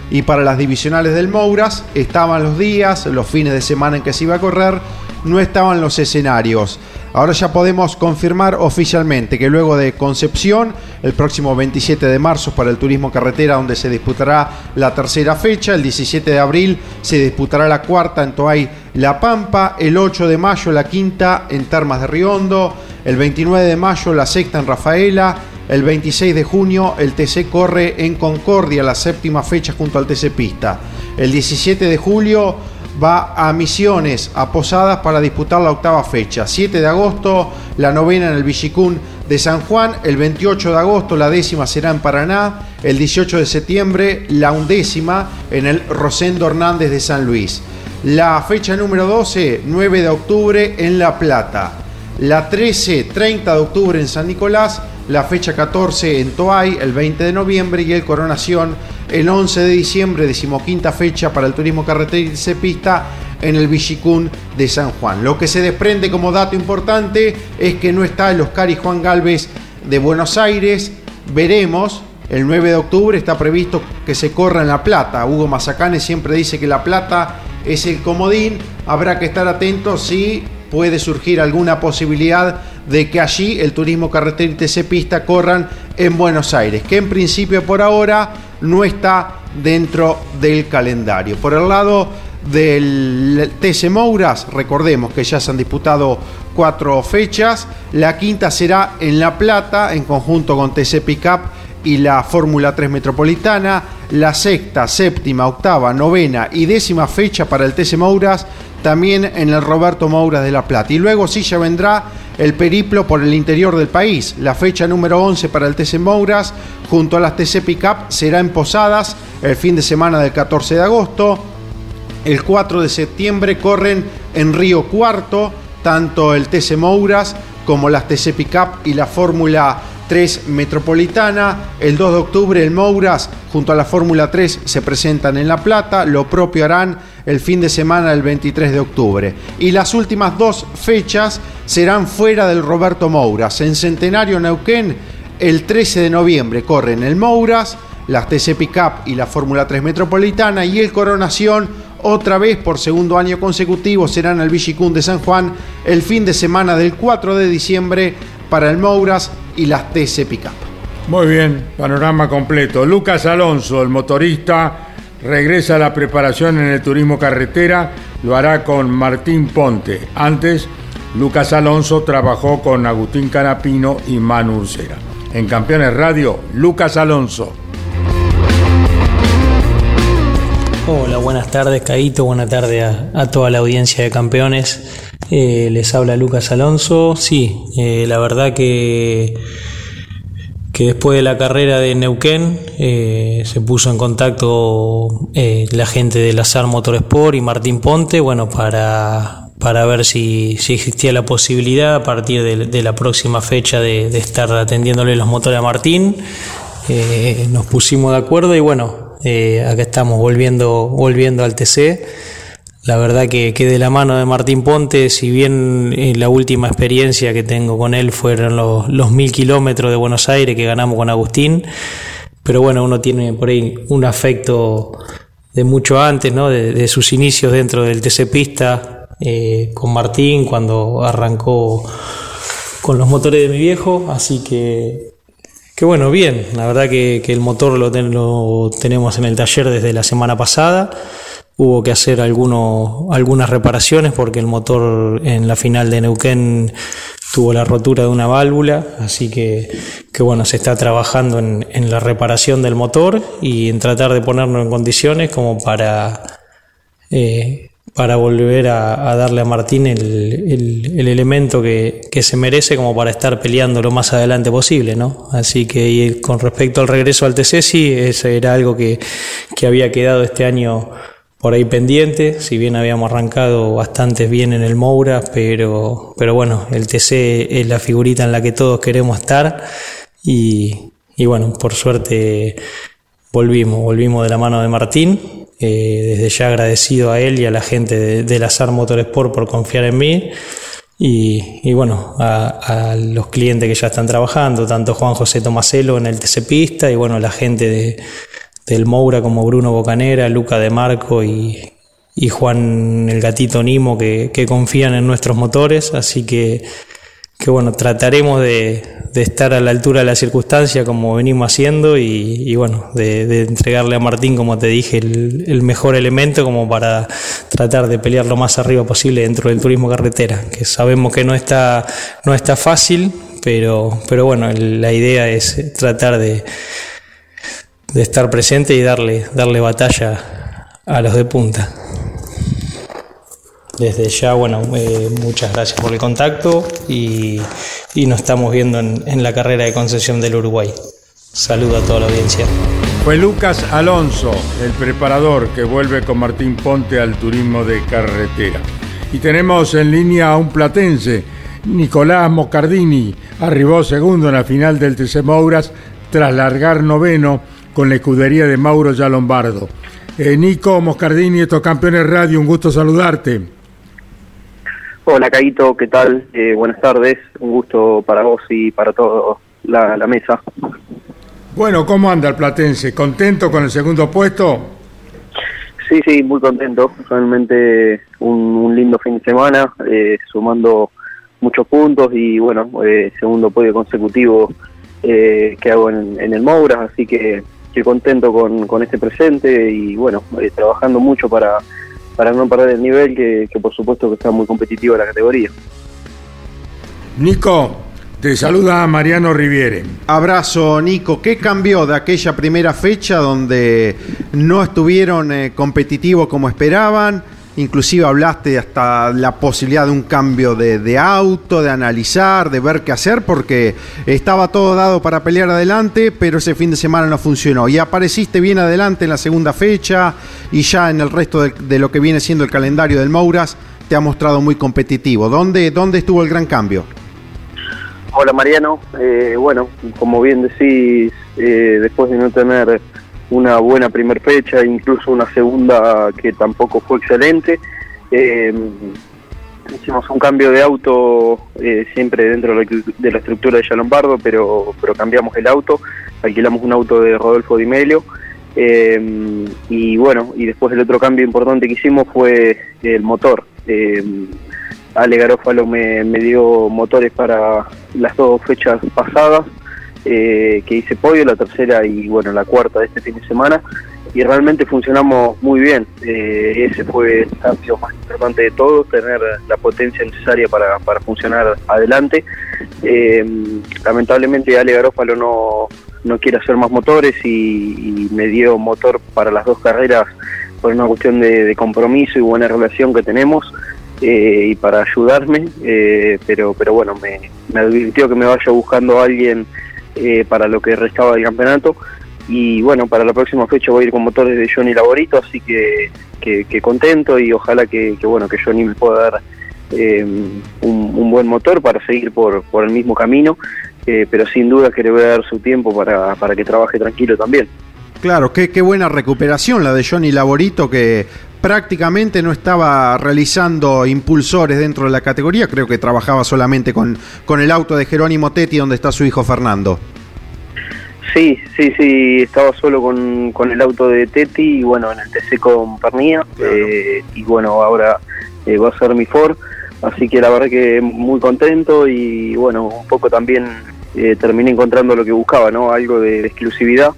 y para las divisionales del Mouras. Estaban los días, los fines de semana en que se iba a correr, no estaban los escenarios. Ahora ya podemos confirmar oficialmente que luego de Concepción, el próximo 27 de marzo para el turismo carretera, donde se disputará la tercera fecha, el 17 de abril se disputará la cuarta en Toay La Pampa, el 8 de mayo la quinta en Termas de Riondo, el 29 de mayo la sexta en Rafaela, el 26 de junio el TC corre en Concordia, la séptima fecha junto al TC Pista. El 17 de julio va a Misiones, a Posadas para disputar la octava fecha. 7 de agosto, la novena en el Villicún de San Juan. El 28 de agosto, la décima será en Paraná. El 18 de septiembre, la undécima en el Rosendo Hernández de San Luis. La fecha número 12, 9 de octubre en La Plata. La 13, 30 de octubre en San Nicolás. La fecha 14 en Toay, el 20 de noviembre. Y el Coronación el 11 de diciembre, decimoquinta fecha para el turismo carretera y cepista en el Villicún de San Juan. Lo que se desprende como dato importante es que no está el Oscar y Juan Galvez de Buenos Aires. Veremos, el 9 de octubre está previsto que se corra en La Plata. Hugo Mazacane siempre dice que La Plata es el comodín. Habrá que estar atentos si puede surgir alguna posibilidad de que allí el turismo carretera y TC Pista corran en Buenos Aires, que en principio por ahora no está dentro del calendario. Por el lado del TC Mouras, recordemos que ya se han disputado cuatro fechas, la quinta será en La Plata en conjunto con TC Pickup y la Fórmula 3 Metropolitana, la sexta, séptima, octava, novena y décima fecha para el TC Mouras también en el Roberto Mouras de La Plata. Y luego sí ya vendrá el periplo por el interior del país. La fecha número 11 para el TC Mouras junto a las TC Pickup será en Posadas el fin de semana del 14 de agosto. El 4 de septiembre corren en Río Cuarto tanto el TC Mouras como las TC Pickup y la Fórmula 3 Metropolitana. El 2 de octubre el Mouras junto a la Fórmula 3 se presentan en La Plata. Lo propio harán el fin de semana del 23 de octubre. Y las últimas dos fechas serán fuera del Roberto Mouras. En Centenario Neuquén, el 13 de noviembre corren el Mouras, las TC Pickup y la Fórmula 3 Metropolitana y el Coronación otra vez por segundo año consecutivo serán el Villicún de San Juan el fin de semana del 4 de diciembre para el Mouras y las TC Pickup. Muy bien, panorama completo. Lucas Alonso, el motorista, regresa a la preparación en el turismo carretera, lo hará con Martín Ponte. Antes, Lucas Alonso trabajó con Agustín Canapino y Manu Ursera. En Campeones Radio, Lucas Alonso. Hola, buenas tardes, Caito. Buenas tardes a, toda la audiencia de campeones. Eh, les habla Lucas Alonso. Sí, eh, la verdad que, que después de la carrera de Neuquén eh, se puso en contacto la gente de Lazar Motorsport y Martín Ponte, bueno, para, para ver si, si, existía la posibilidad a partir de, la próxima fecha de, de, estar atendiéndole los motores a Martín. nos pusimos de acuerdo y bueno, acá estamos volviendo, volviendo al TC. La verdad que, que, de la mano de Martín Ponte, si bien eh, la última experiencia que tengo con él fueron los, mil kilómetros de Buenos Aires que ganamos con Agustín, pero bueno, uno tiene por ahí un afecto de mucho antes, ¿no? de, sus inicios dentro del TC Pista eh, con Martín cuando arrancó con los motores de mi viejo, así que, que bueno, bien, la verdad que, que el motor lo, lo, tenemos en el taller desde la semana pasada, hubo que hacer algunos, algunas reparaciones porque el motor en la final de Neuquén tuvo la rotura de una válvula, así que, que bueno, se está trabajando en, la reparación del motor y en tratar de ponernos en condiciones como para, eh, para volver a, darle a Martín el, el, el elemento que, que, se merece como para estar peleando lo más adelante posible, ¿no? Así que con respecto al regreso al TC, sí, ese era algo que, que había quedado este año por ahí pendiente, si bien habíamos arrancado bastante bien en el Moura, pero, pero bueno, el TC es la figurita en la que todos queremos estar y, y bueno, por suerte volvimos, volvimos de la mano de Martín, eh, desde ya agradecido a él y a la gente de, de Lazar Motorsport por confiar en mí. Y, y bueno, a, a, los clientes que ya están trabajando, tanto Juan José Tomaselo en el TC Pista y bueno, la gente de, del Moura como Bruno Bocanera, Luca de Marco y, y Juan el gatito Nimo que, confían en nuestros motores, así que, que bueno, trataremos de, de, estar a la altura de la circunstancia como venimos haciendo y, y bueno, de, de, entregarle a Martín, como te dije, el, el, mejor elemento como para tratar de pelear lo más arriba posible dentro del turismo carretera, que sabemos que no está, no está fácil, pero, pero bueno, la idea es tratar de de estar presente y darle, darle batalla a los de punta. Desde ya, bueno, eh, muchas gracias por el contacto y, y nos estamos viendo en, la carrera de concesión del Uruguay. Saludo a toda la audiencia. Fue Lucas Alonso, el preparador que vuelve con Martín Ponte al turismo de carretera. Y tenemos en línea a un platense, Nicolás Moscardini, arribó segundo en la final del TC Mouras tras largar noveno con la escudería de Mauro Ya Lombardo. Eh, Nico Moscardini, estos campeones radio, un gusto saludarte. Hola, Caito, ¿qué tal? Eh, buenas tardes, un gusto para vos y para toda la, la, mesa. Bueno, ¿cómo anda el Platense? ¿Contento con el segundo puesto? Sí, sí, muy contento. Realmente un, un lindo fin de semana, eh, sumando muchos puntos y bueno, eh, segundo podio consecutivo eh, que hago en, en el Moura, así que estoy contento con, con este presente y bueno, eh, trabajando mucho para, para no perder el nivel, que, que, por supuesto que está muy competitiva la categoría. Nico, te saluda Mariano Riviere. Abrazo, Nico. ¿Qué cambió de aquella primera fecha donde no estuvieron eh, competitivos como esperaban? Inclusive hablaste hasta la posibilidad de un cambio de, de, auto, de analizar, de ver qué hacer, porque estaba todo dado para pelear adelante, pero ese fin de semana no funcionó. Y apareciste bien adelante en la segunda fecha y ya en el resto de, de lo que viene siendo el calendario del Mouras te ha mostrado muy competitivo. ¿Dónde, dónde estuvo el gran cambio? Hola Mariano, eh, bueno, como bien decís, eh, después de no tener una buena primera fecha, incluso una segunda que tampoco fue excelente. Eh, hicimos un cambio de auto eh, siempre dentro de la estructura de Lombardo, pero, pero cambiamos el auto, alquilamos un auto de Rodolfo Di Melio. Eh, y bueno, y después el otro cambio importante que hicimos fue el motor. Eh, Ale Garófalo me dio motores para las dos fechas pasadas eh, que hice podio, la tercera y bueno, la cuarta de este fin de semana, y realmente funcionamos muy bien. Eh, ese fue el cambio más importante de todo, tener la potencia necesaria para, para funcionar adelante. Eh, lamentablemente Ale Garófalo no, no quiere hacer más motores y, me dio motor para las dos carreras por una cuestión de, de compromiso y buena relación que tenemos. Eh, y para ayudarme, eh, pero pero bueno, me, me, advirtió que me vaya buscando a alguien eh, para lo que restaba del campeonato. Y bueno, para la próxima fecha voy a ir con motores de Johnny Laborito, así que, que, contento y ojalá que, que, bueno que Johnny me pueda dar eh, un, un, buen motor para seguir por, por el mismo camino, eh, pero sin duda que le voy a dar su tiempo para, para que trabaje tranquilo también. Claro, qué, qué buena recuperación la de Johnny Laborito que prácticamente no estaba realizando impulsores dentro de la categoría, creo que trabajaba solamente con, con el auto de Jerónimo Tetti donde está su hijo Fernando. Sí, sí, sí, estaba solo con, con el auto de Tetti y bueno, en el TC con Pernía claro. eh, y bueno, ahora eh, va a ser mi Ford. Así que la verdad que muy contento y bueno, un poco también eh, terminé encontrando lo que buscaba, ¿no? Algo de, de exclusividad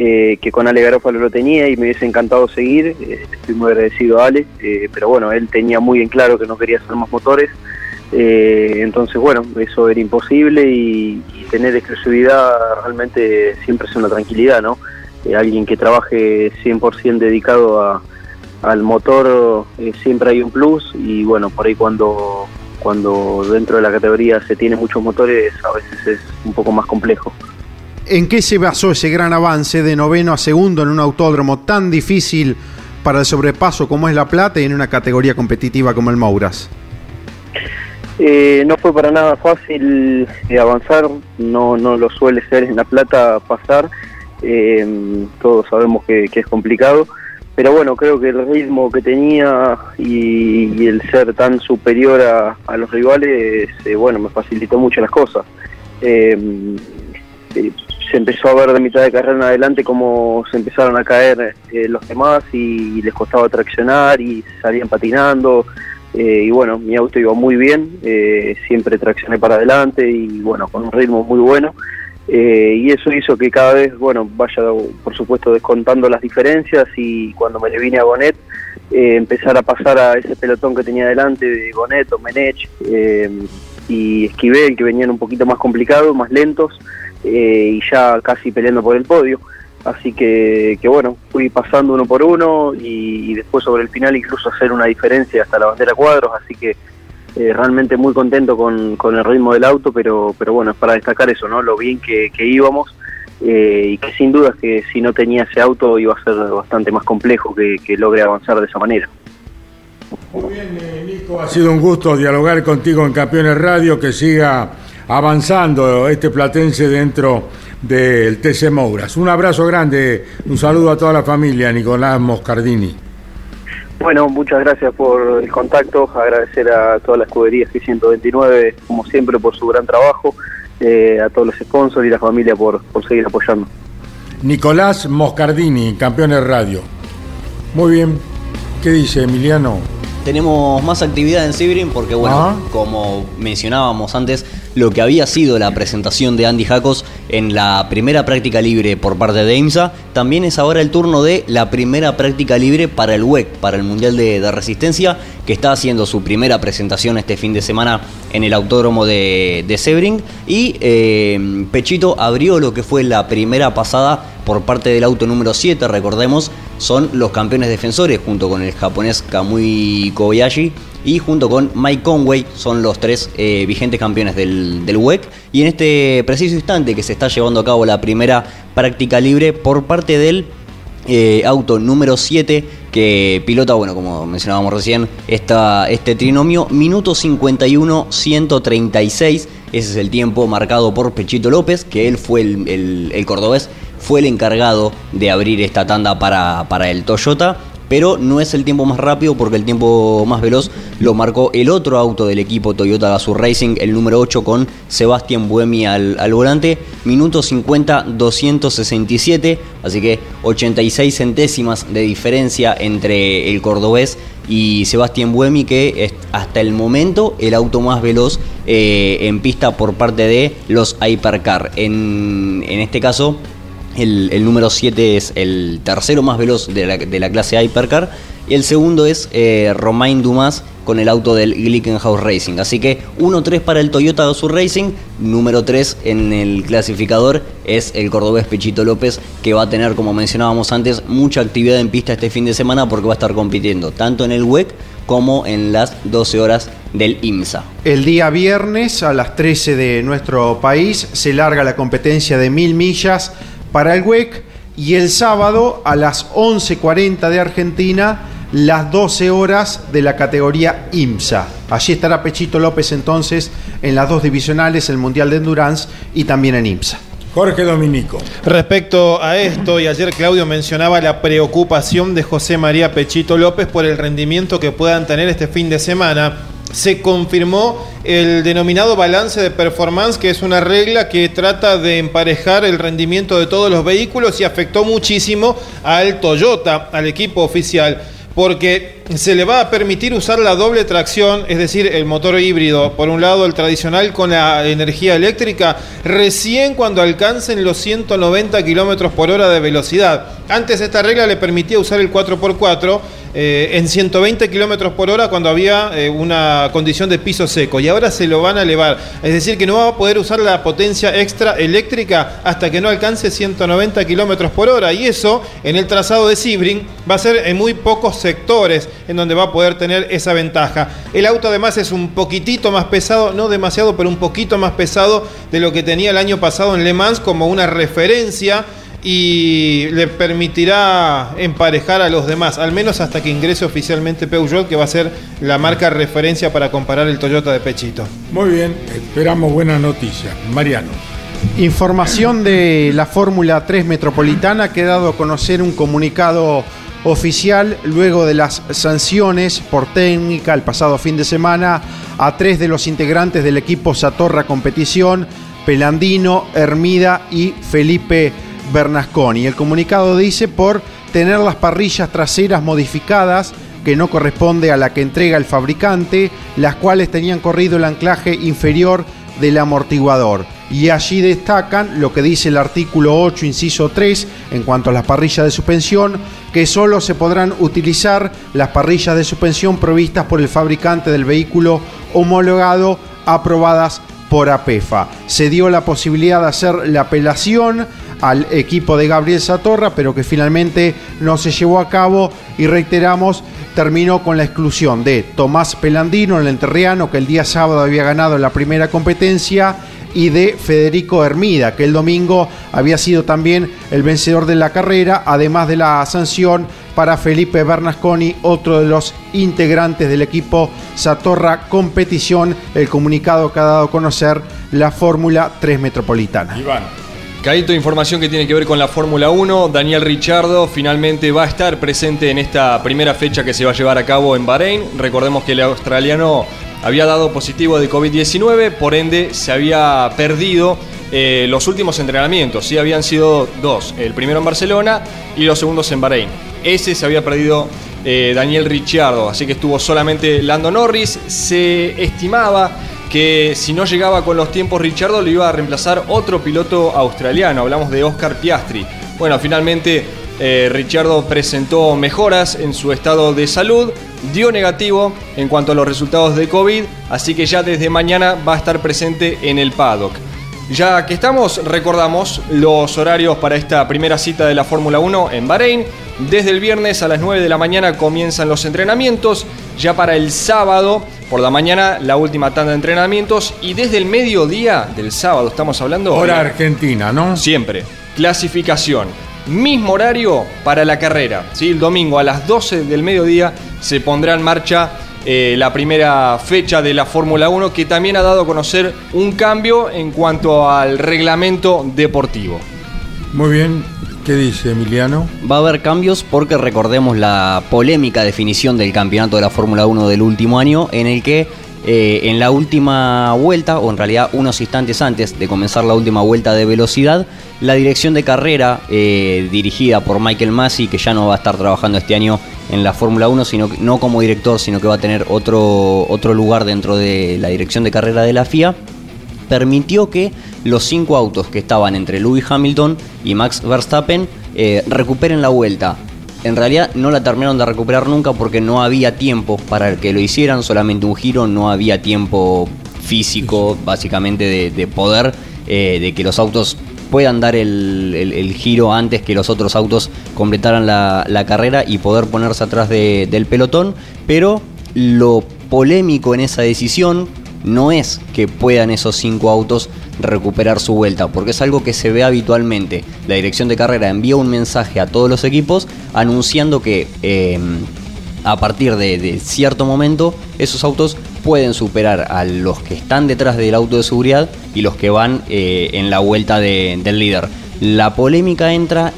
eh, que con Ale Garófalo lo tenía y me hubiese encantado seguir. Eh, estoy muy agradecido a Ale, eh, pero bueno, él tenía muy en claro que no quería hacer más motores. Eh, entonces, bueno, eso era imposible y, y tener exclusividad realmente siempre es una tranquilidad, ¿no? Alguien que trabaje 100% dedicado a, al motor siempre hay un plus y bueno, por ahí cuando, cuando dentro de la categoría se tiene muchos motores a veces es un poco más complejo. ¿En qué se basó ese gran avance de noveno a segundo en un autódromo tan difícil para el sobrepaso como es La Plata y en una categoría competitiva como el Mouras? Eh, no fue para nada fácil eh, avanzar, no, no lo suele ser en La Plata pasar, eh, todos sabemos que, es complicado, pero bueno, creo que el ritmo que tenía y, el ser tan superior a, los rivales, eh, bueno, me facilitó mucho las cosas. Se empezó a ver de mitad de carrera en adelante cómo se empezaron a caer eh, los demás y les costaba traccionar y salían patinando. eh, y bueno, mi auto iba muy bien, eh, siempre traccioné para adelante y bueno, con un ritmo muy bueno. Eh, y eso hizo que cada vez, bueno, vaya por supuesto descontando las diferencias y cuando me le vine a Gonet, eh, empezar a pasar a ese pelotón que tenía delante de Gonet, Domenech eh, y Esquivel, que venían un poquito más complicados, más lentos eh, y ya casi peleando por el podio. Así que, que bueno, fui pasando uno por uno y, después sobre el final incluso hacer una diferencia hasta la bandera cuadros, así que eh, realmente muy contento con, con el ritmo del auto, pero, pero bueno, es para destacar eso, ¿no? Lo bien que, que íbamos eh, y que sin duda es que si no tenía ese auto iba a ser bastante más complejo que, que logre avanzar de esa manera. Muy bien, Nico, ha sido un gusto dialogar contigo en Campeones Radio, que siga avanzando este platense dentro del TC Mouras. Un abrazo grande, un saludo a toda la familia, Nicolás Moscardini. Bueno, muchas gracias por el contacto, agradecer a toda la escudería G129, como siempre, por su gran trabajo, eh, a todos los sponsors y la familia por, por seguir apoyando. Nicolás Moscardini, Campeones Radio. Muy bien, ¿qué dice Emiliano? Tenemos más actividad en Sebring porque, bueno, Ah. como mencionábamos antes, lo que había sido la presentación de Andy Jacos en la primera práctica libre por parte de IMSA, también es ahora el turno de la primera práctica libre para el WEC, para el Mundial de, Resistencia, que está haciendo su primera presentación este fin de semana en el autódromo de, de Sebring. Y eh, Pechito abrió lo que fue la primera pasada por parte del auto número 7, recordemos, son los campeones defensores junto con el japonés Kamui Kobayashi y junto con Mike Conway son los tres eh, vigentes campeones del, del WEC. Y en este preciso instante que se está llevando a cabo la primera práctica libre por parte del eh, auto número 7 que pilota, bueno, como mencionábamos recién, esta, este trinomio, minuto 51-136. Ese es el tiempo marcado por Pechito López, que él fue el, el- el cordobés, fue el encargado de abrir esta tanda para, para el Toyota. Pero no es el tiempo más rápido porque el tiempo más veloz lo marcó el otro auto del equipo Toyota Gazoo Racing, el número 8 con Sebastián Buemi al, al volante. Minuto 50-267, así que 86 centésimas de diferencia entre el cordobés y Sebastián Buemi, que es hasta el momento el auto más veloz eh, en pista por parte de los Hypercar. En, en este caso, el, número 7 es el tercero más veloz de la, de la clase Hypercar. Y el segundo es eh, Romain Dumas con el auto del Glickenhaus Racing. Así que 1-3 para el Toyota Gazoo Racing. Número 3 en el clasificador es el cordobés Pechito López, que va a tener, como mencionábamos antes, mucha actividad en pista este fin de semana porque va a estar compitiendo tanto en el WEC como en las 12 horas del IMSA. El día viernes a las 13 de nuestro país se larga la competencia de mil millas para el WEC y el sábado a las 11.40 de Argentina las 12 horas de la categoría IMSA. Allí estará Pechito López entonces en las dos divisionales, el Mundial de Endurance y también en IMSA. Jorge Dominico. Respecto a esto, y ayer Claudio mencionaba la preocupación de José María Pechito López por el rendimiento que puedan tener este fin de semana. Se confirmó el denominado balance de performance, que es una regla que trata de emparejar el rendimiento de todos los vehículos y afectó muchísimo al Toyota, al equipo oficial. porque se le va a permitir usar la doble tracción, es decir, el motor híbrido, por un lado el tradicional con la energía eléctrica, recién cuando alcancen los 190 kilómetros por hora de velocidad. Antes esta regla le permitía usar el 4x4 eh, en 120 kilómetros por hora cuando había eh, una condición de piso seco y ahora se lo van a elevar. Es decir, que no va a poder usar la potencia extra eléctrica hasta que no alcance 190 kilómetros por hora. Y eso en el trazado de Sebring va a ser en muy pocos sectores en donde va a poder tener esa ventaja. El auto además es un poquitito más pesado, no demasiado, pero un poquito más pesado de lo que tenía el año pasado en Le Mans como una referencia y le permitirá emparejar a los demás, al menos hasta que ingrese oficialmente Peugeot, que va a ser la marca referencia para comparar el Toyota de Pechito. Muy bien, esperamos buena noticia. Mariano. Información de la Fórmula 3 Metropolitana, ha quedado a conocer un comunicado oficial luego de las sanciones por técnica el pasado fin de semana a tres de los integrantes del equipo Satorra Competición, Pelandino, Hermida y Felipe Bernasconi. El comunicado dice por tener las parrillas traseras modificadas que no corresponde a la que entrega el fabricante, las cuales tenían corrido el anclaje inferior del amortiguador. Y allí destacan lo que dice el artículo 8, inciso 3, en cuanto a las parrillas de suspensión, que solo se podrán utilizar las parrillas de suspensión provistas por el fabricante del vehículo homologado, aprobadas por APEFA. Se dio la posibilidad de hacer la apelación al equipo de Gabriel Satorra, pero que finalmente no se llevó a cabo y reiteramos, terminó con la exclusión de Tomás Pelandino, el enterriano, que el día sábado había ganado la primera competencia, y de Federico Hermida, que el domingo había sido también el vencedor de la carrera, además de la sanción para Felipe Bernasconi, otro de los integrantes del equipo Satorra Competición, el comunicado que ha dado a conocer la Fórmula 3 Metropolitana. Iván. Caíto, información que tiene que ver con la Fórmula 1. Daniel Richardo finalmente va a estar presente en esta primera fecha que se va a llevar a cabo en Bahrein. Recordemos que el australiano había dado positivo de COVID-19, por ende se había perdido eh, los últimos entrenamientos. Sí, habían sido dos, el primero en Barcelona y los segundos en Bahrein. Ese se había perdido eh, Daniel Ricciardo, así que estuvo solamente Lando Norris. Se estimaba que si no llegaba con los tiempos Ricciardo lo iba a reemplazar otro piloto australiano, hablamos de Oscar Piastri. Bueno, finalmente eh, Ricciardo presentó mejoras en su estado de salud, dio negativo en cuanto a los resultados de COVID, así que ya desde mañana va a estar presente en el paddock. Ya que estamos, recordamos los horarios para esta primera cita de la Fórmula 1 en Bahrein. Desde el viernes a las 9 de la mañana comienzan los entrenamientos. Ya para el sábado por la mañana la última tanda de entrenamientos. Y desde el mediodía del sábado estamos hablando. Hora argentina, ¿no? Siempre. Clasificación. Mismo horario para la carrera. ¿sí? El domingo a las 12 del mediodía se pondrá en marcha eh, la primera fecha de la Fórmula 1 que también ha dado a conocer un cambio en cuanto al reglamento deportivo. Muy bien, ¿qué dice Emiliano? Va a haber cambios porque recordemos la polémica definición del campeonato de la Fórmula 1 del último año en el que eh, en la última vuelta, o en realidad unos instantes antes de comenzar la última vuelta de velocidad, la dirección de carrera eh, dirigida por Michael Massey, que ya no va a estar trabajando este año en la Fórmula 1, sino que- no como director, sino que va a tener otro, otro lugar dentro de la dirección de carrera de la FIA, permitió que los cinco autos que estaban entre Lewis Hamilton y Max Verstappen eh, recuperen la vuelta. En realidad no la terminaron de recuperar nunca porque no había tiempo para que lo hicieran, solamente un giro, no había tiempo físico básicamente de, de poder, eh, de que los autos puedan dar el, el- giro antes que los otros autos completaran la, la carrera y poder ponerse atrás de- del pelotón, pero lo polémico en esa decisión no es que puedan esos cinco autos recuperar su vuelta, porque es algo que se ve habitualmente. La dirección de carrera envía un mensaje a todos los equipos anunciando que eh, a partir de cierto momento esos autos pueden superar a los que están detrás del auto de seguridad y los que van eh, en la vuelta de- del líder. La polémica entra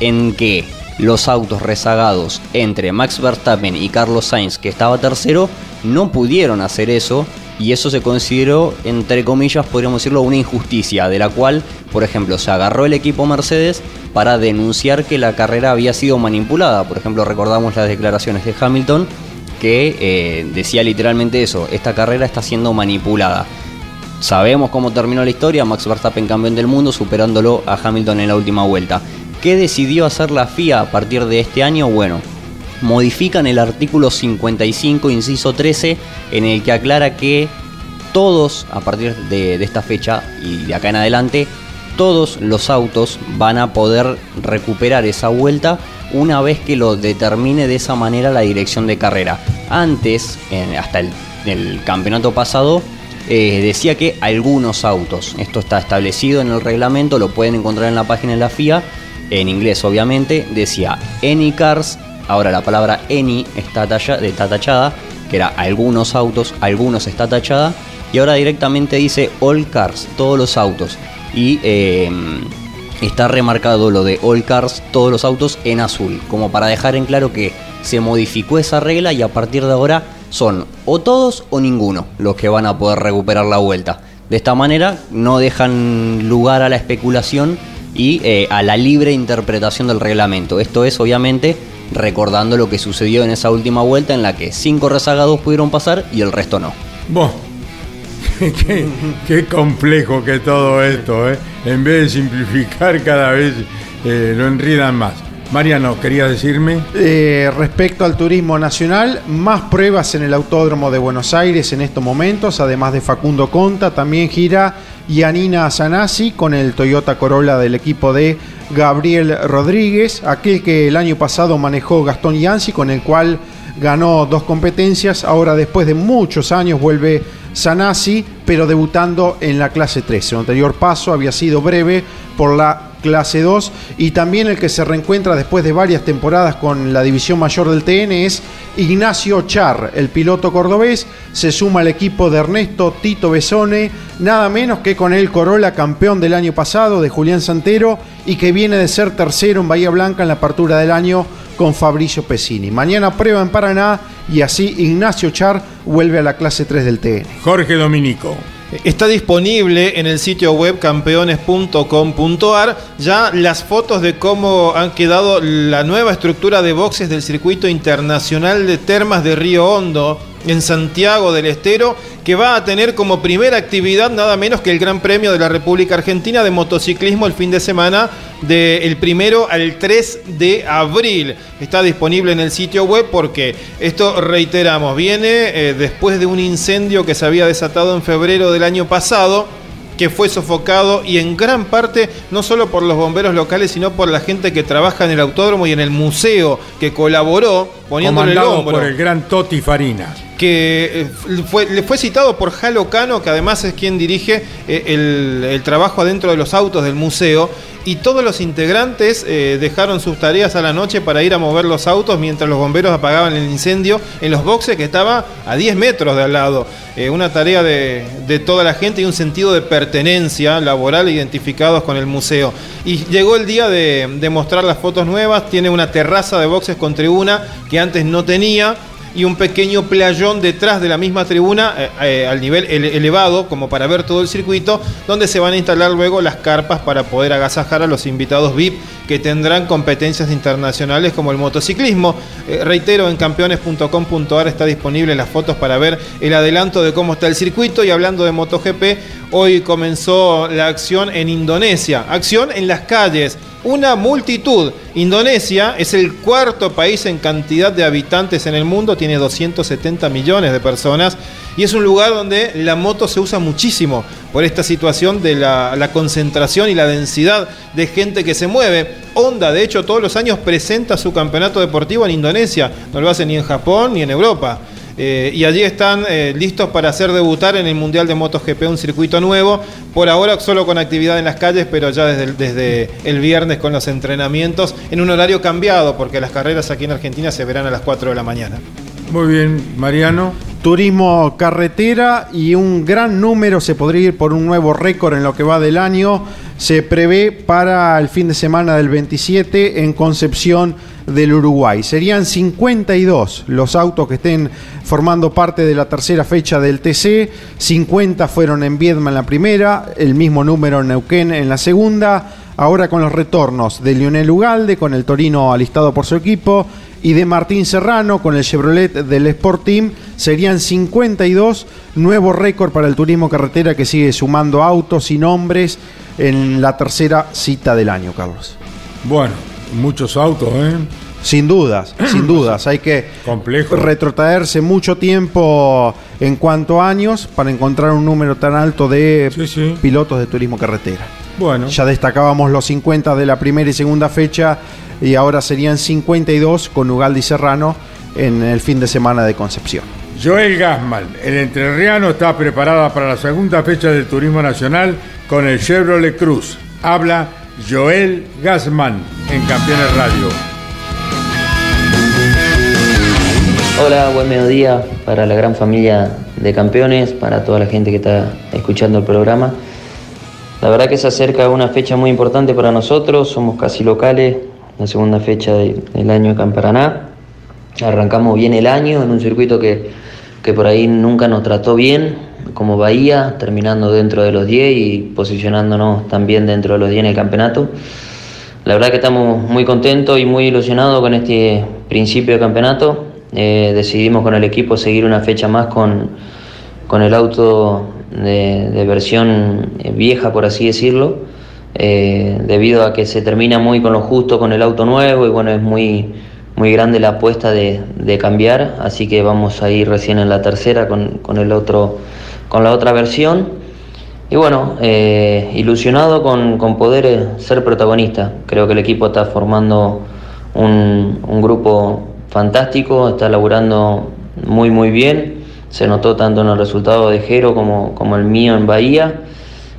en que los autos rezagados entre Max Verstappen y Carlos Sainz, que estaba tercero, no pudieron hacer eso y eso se consideró, entre comillas, podríamos decirlo, una injusticia, de la cual, por ejemplo, se agarró el equipo Mercedes para denunciar que la carrera había sido manipulada. Por ejemplo, recordamos las declaraciones de Hamilton que eh, decía literalmente eso, esta carrera está siendo manipulada. Sabemos cómo terminó la historia, Max Verstappen campeón del mundo, superándolo a Hamilton en la última vuelta. ¿Qué decidió hacer la FIA a partir de este año? Bueno, modifican el artículo 55, inciso 13, en el que aclara que todos, a partir de, de, esta fecha y de acá en adelante, todos los autos van a poder recuperar esa vuelta una vez que lo determine de esa manera la dirección de carrera. Antes, hasta el, campeonato pasado, eh, decía que algunos autos, esto está establecido en el reglamento, lo pueden encontrar en la página de la FIA, en inglés obviamente, decía any cars, ahora la palabra any está, tachada, que era algunos autos, algunos está tachada, y ahora directamente dice all cars, todos los autos. Y eh, está remarcado lo de all cars, todos los autos en azul, como para dejar en claro que se modificó esa regla y a partir de ahora son o todos o ninguno los que van a poder recuperar la vuelta. De esta manera no dejan lugar a la especulación y eh, a la libre interpretación del reglamento. Esto es obviamente recordando lo que sucedió en esa última vuelta en la que cinco rezagados pudieron pasar y el resto no. Bueno, qué, complejo que todo esto, ¿eh? En vez de simplificar cada vez eh, lo enridan más. Mariano, ¿querías decirme? Eh, respecto al turismo nacional, más pruebas en el Autódromo de Buenos Aires en estos momentos, además de Facundo Conta, también gira Yanina Sanasi con el Toyota Corolla del equipo de Gabriel Rodríguez, aquel que el año pasado manejó Gastón Yancy, con el cual ganó dos competencias, ahora después de muchos años vuelve Sanasi, pero debutando en la clase 3. Su anterior paso había sido breve por la clase 2 y también el que se reencuentra después de varias temporadas con la división mayor del TN es Ignacio Char, el piloto cordobés, se suma al equipo de Ernesto Tito Besone, nada menos que con el Corolla campeón del año pasado de Julián Santero y que viene de ser tercero en Bahía Blanca en la apertura del año con Fabricio Pesini. Mañana prueba en Paraná y así Ignacio Char vuelve a la clase 3 del TN. Jorge Dominico. Está disponible en el sitio web campeones.com.ar ya las fotos de cómo han quedado la nueva estructura de boxes del circuito internacional de termas de Río Hondo en Santiago del Estero, que va a tener como primera actividad nada menos que el Gran Premio de la República Argentina de motociclismo el fin de semana del primero al 3 de abril. Está disponible en el sitio web porque esto reiteramos, viene eh, después de un incendio que se había desatado en febrero del año pasado que fue sofocado y en gran parte no solo por los bomberos locales, sino por la gente que trabaja en el autódromo y en el museo, que colaboró poniéndole el hombro. por el gran Toti Farina. Que eh, le fue citado por Jalo Cano, que además es quien dirige eh, el, trabajo adentro de los autos del museo, y todos los integrantes eh, dejaron sus tareas a la noche para ir a mover los autos mientras los bomberos apagaban el incendio en los boxes que estaba a 10 metros de al lado. Una tarea de, de, toda la gente y un sentido de pertenencia laboral identificados con el museo. Y llegó el día de, de mostrar las fotos nuevas, tiene una terraza de boxes con tribuna que antes no tenía y un pequeño playón detrás de la misma tribuna eh, eh, al nivel ele elevado como para ver todo el circuito donde se van a instalar luego las carpas para poder agasajar a los invitados VIP que tendrán competencias internacionales como el motociclismo. Eh, reitero, en campeones.com.ar está disponible las fotos para ver el adelanto de cómo está el circuito. Y hablando de MotoGP, hoy comenzó la acción en Indonesia, acción en las calles. Una multitud. Indonesia es el cuarto país en cantidad de habitantes en el mundo, tiene 270 millones de personas y es un lugar donde la moto se usa muchísimo por esta situación de la, concentración y la densidad de gente que se mueve. Honda, de hecho, todos los años presenta su campeonato deportivo en Indonesia, no lo hace ni en Japón ni en Europa. Eh, y allí están eh, listos para hacer debutar en el Mundial de MotoGP un circuito nuevo. Por ahora solo con actividad en las calles, pero ya desde el, desde el viernes con los entrenamientos en un horario cambiado, porque las carreras aquí en Argentina se verán a las 4 de la mañana. Muy bien, Mariano. Turismo carretera y un gran número se podría ir por un nuevo récord en lo que va del año. Se prevé para el fin de semana del 27 en Concepción del Uruguay. Serían 52 los autos que estén formando parte de la tercera fecha del TC. 50 fueron en Viedma en la primera, el mismo número en Neuquén en la segunda. Ahora con los retornos de Lionel Ugalde, con el Torino alistado por su equipo, y de Martín Serrano con el Chevrolet del Sport Team, serían 52, nuevo récord para el turismo carretera que sigue sumando autos y nombres en la tercera cita del año, Carlos. Bueno, muchos autos, ¿eh? Sin dudas, sin dudas. Hay que retrotraerse mucho tiempo en cuanto a años para encontrar un número tan alto de pilotos de turismo carretera. Bueno. Ya destacábamos los 50 de la primera y segunda fecha y ahora serían 52 con Ugaldi Serrano en el fin de semana de Concepción. Joel Gasman, el entrerriano, está preparada para la segunda fecha del Turismo Nacional con el Chevrolet Cruz. Habla Joel Gasman en Campeones Radio. Hola, buen mediodía para la gran familia de campeones, para toda la gente que está escuchando el programa. La verdad que se acerca una fecha muy importante para nosotros, somos casi locales, la segunda fecha del año acá en Paraná. Arrancamos bien el año en un circuito que, que por ahí nunca nos trató bien, como Bahía, terminando dentro de los 10 y posicionándonos también dentro de los 10 en el campeonato. La verdad que estamos muy contentos y muy ilusionados con este principio de campeonato. Eh, decidimos con el equipo seguir una fecha más con, con el auto de, de versión vieja, por así decirlo eh, debido a que se termina muy con lo justo con el auto nuevo y bueno, es muy, muy grande la apuesta de, cambiar, así que vamos a ir recién en la tercera con, el otro, con la otra versión. Y bueno, eh, ilusionado con, poder eh, ser protagonista. Creo que el equipo está formando un, un grupo fantástico, está laburando muy muy bien. Se notó tanto en el resultado de Jero como, como el mío en Bahía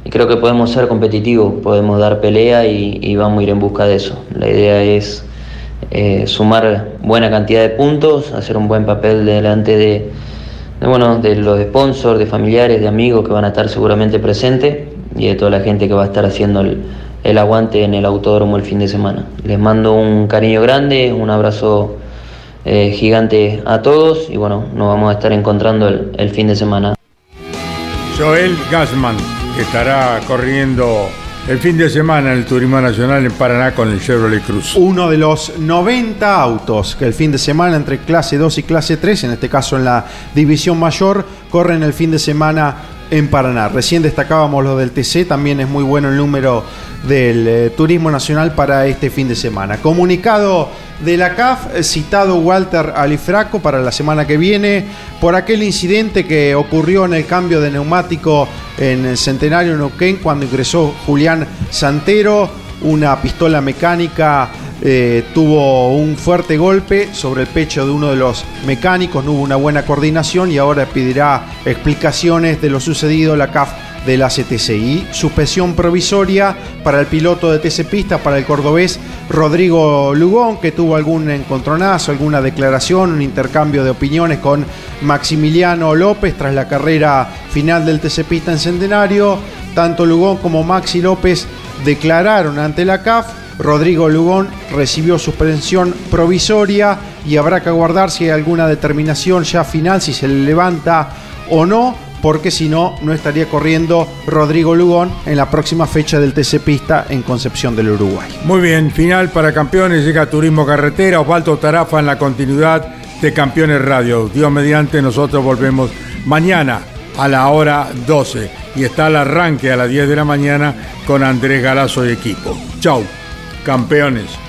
y creo que podemos ser competitivos, podemos dar pelea y, vamos a ir en busca de eso. La idea es eh, sumar buena cantidad de puntos, hacer un buen papel delante de, bueno, de los sponsors, de familiares, de amigos que van a estar seguramente presentes y de toda la gente que va a estar haciendo el, aguante en el autódromo el fin de semana. Les mando un cariño grande, un abrazo eh, gigante a todos y bueno, nos vamos a estar encontrando el, el fin de semana. Joel Gasman estará corriendo el fin de semana en el Turismo Nacional en Paraná con el Chevrolet Cruz. Uno de los 90 autos que el fin de semana entre clase 2 y clase 3, en este caso en la división mayor, corren el fin de semana en Paraná. Recién destacábamos lo del TC, también es muy bueno el número del eh, Turismo Nacional para este fin de semana. Comunicado de la CAF, eh, citado Walter Alifraco para la semana que viene por aquel incidente que ocurrió en el cambio de neumático en el Centenario Neuquén cuando ingresó Julián Santero, una pistola mecánica eh, tuvo un fuerte golpe sobre el pecho de uno de los mecánicos, no hubo una buena coordinación y ahora pedirá explicaciones de lo sucedido la CAF de la CTCI. Suspensión provisoria para el piloto de TC Pista, para el cordobés Rodrigo Lugón, que tuvo algún encontronazo, alguna declaración, un intercambio de opiniones con Maximiliano López tras la carrera final del TC Pista en Centenario. Tanto Lugón como Maxi López declararon ante la CAF Rodrigo Lugón recibió suspensión provisoria y habrá que aguardar si hay alguna determinación ya final, si se le levanta o no, porque si no, no estaría corriendo Rodrigo Lugón en la próxima fecha del TC Pista en Concepción del Uruguay. Muy bien, final para campeones, llega Turismo Carretera, Osvaldo Tarafa en la continuidad de Campeones Radio. Dios mediante, nosotros volvemos mañana a la hora 12 y está el arranque a las 10 de la mañana con Andrés Galazo y equipo. Chau campeones.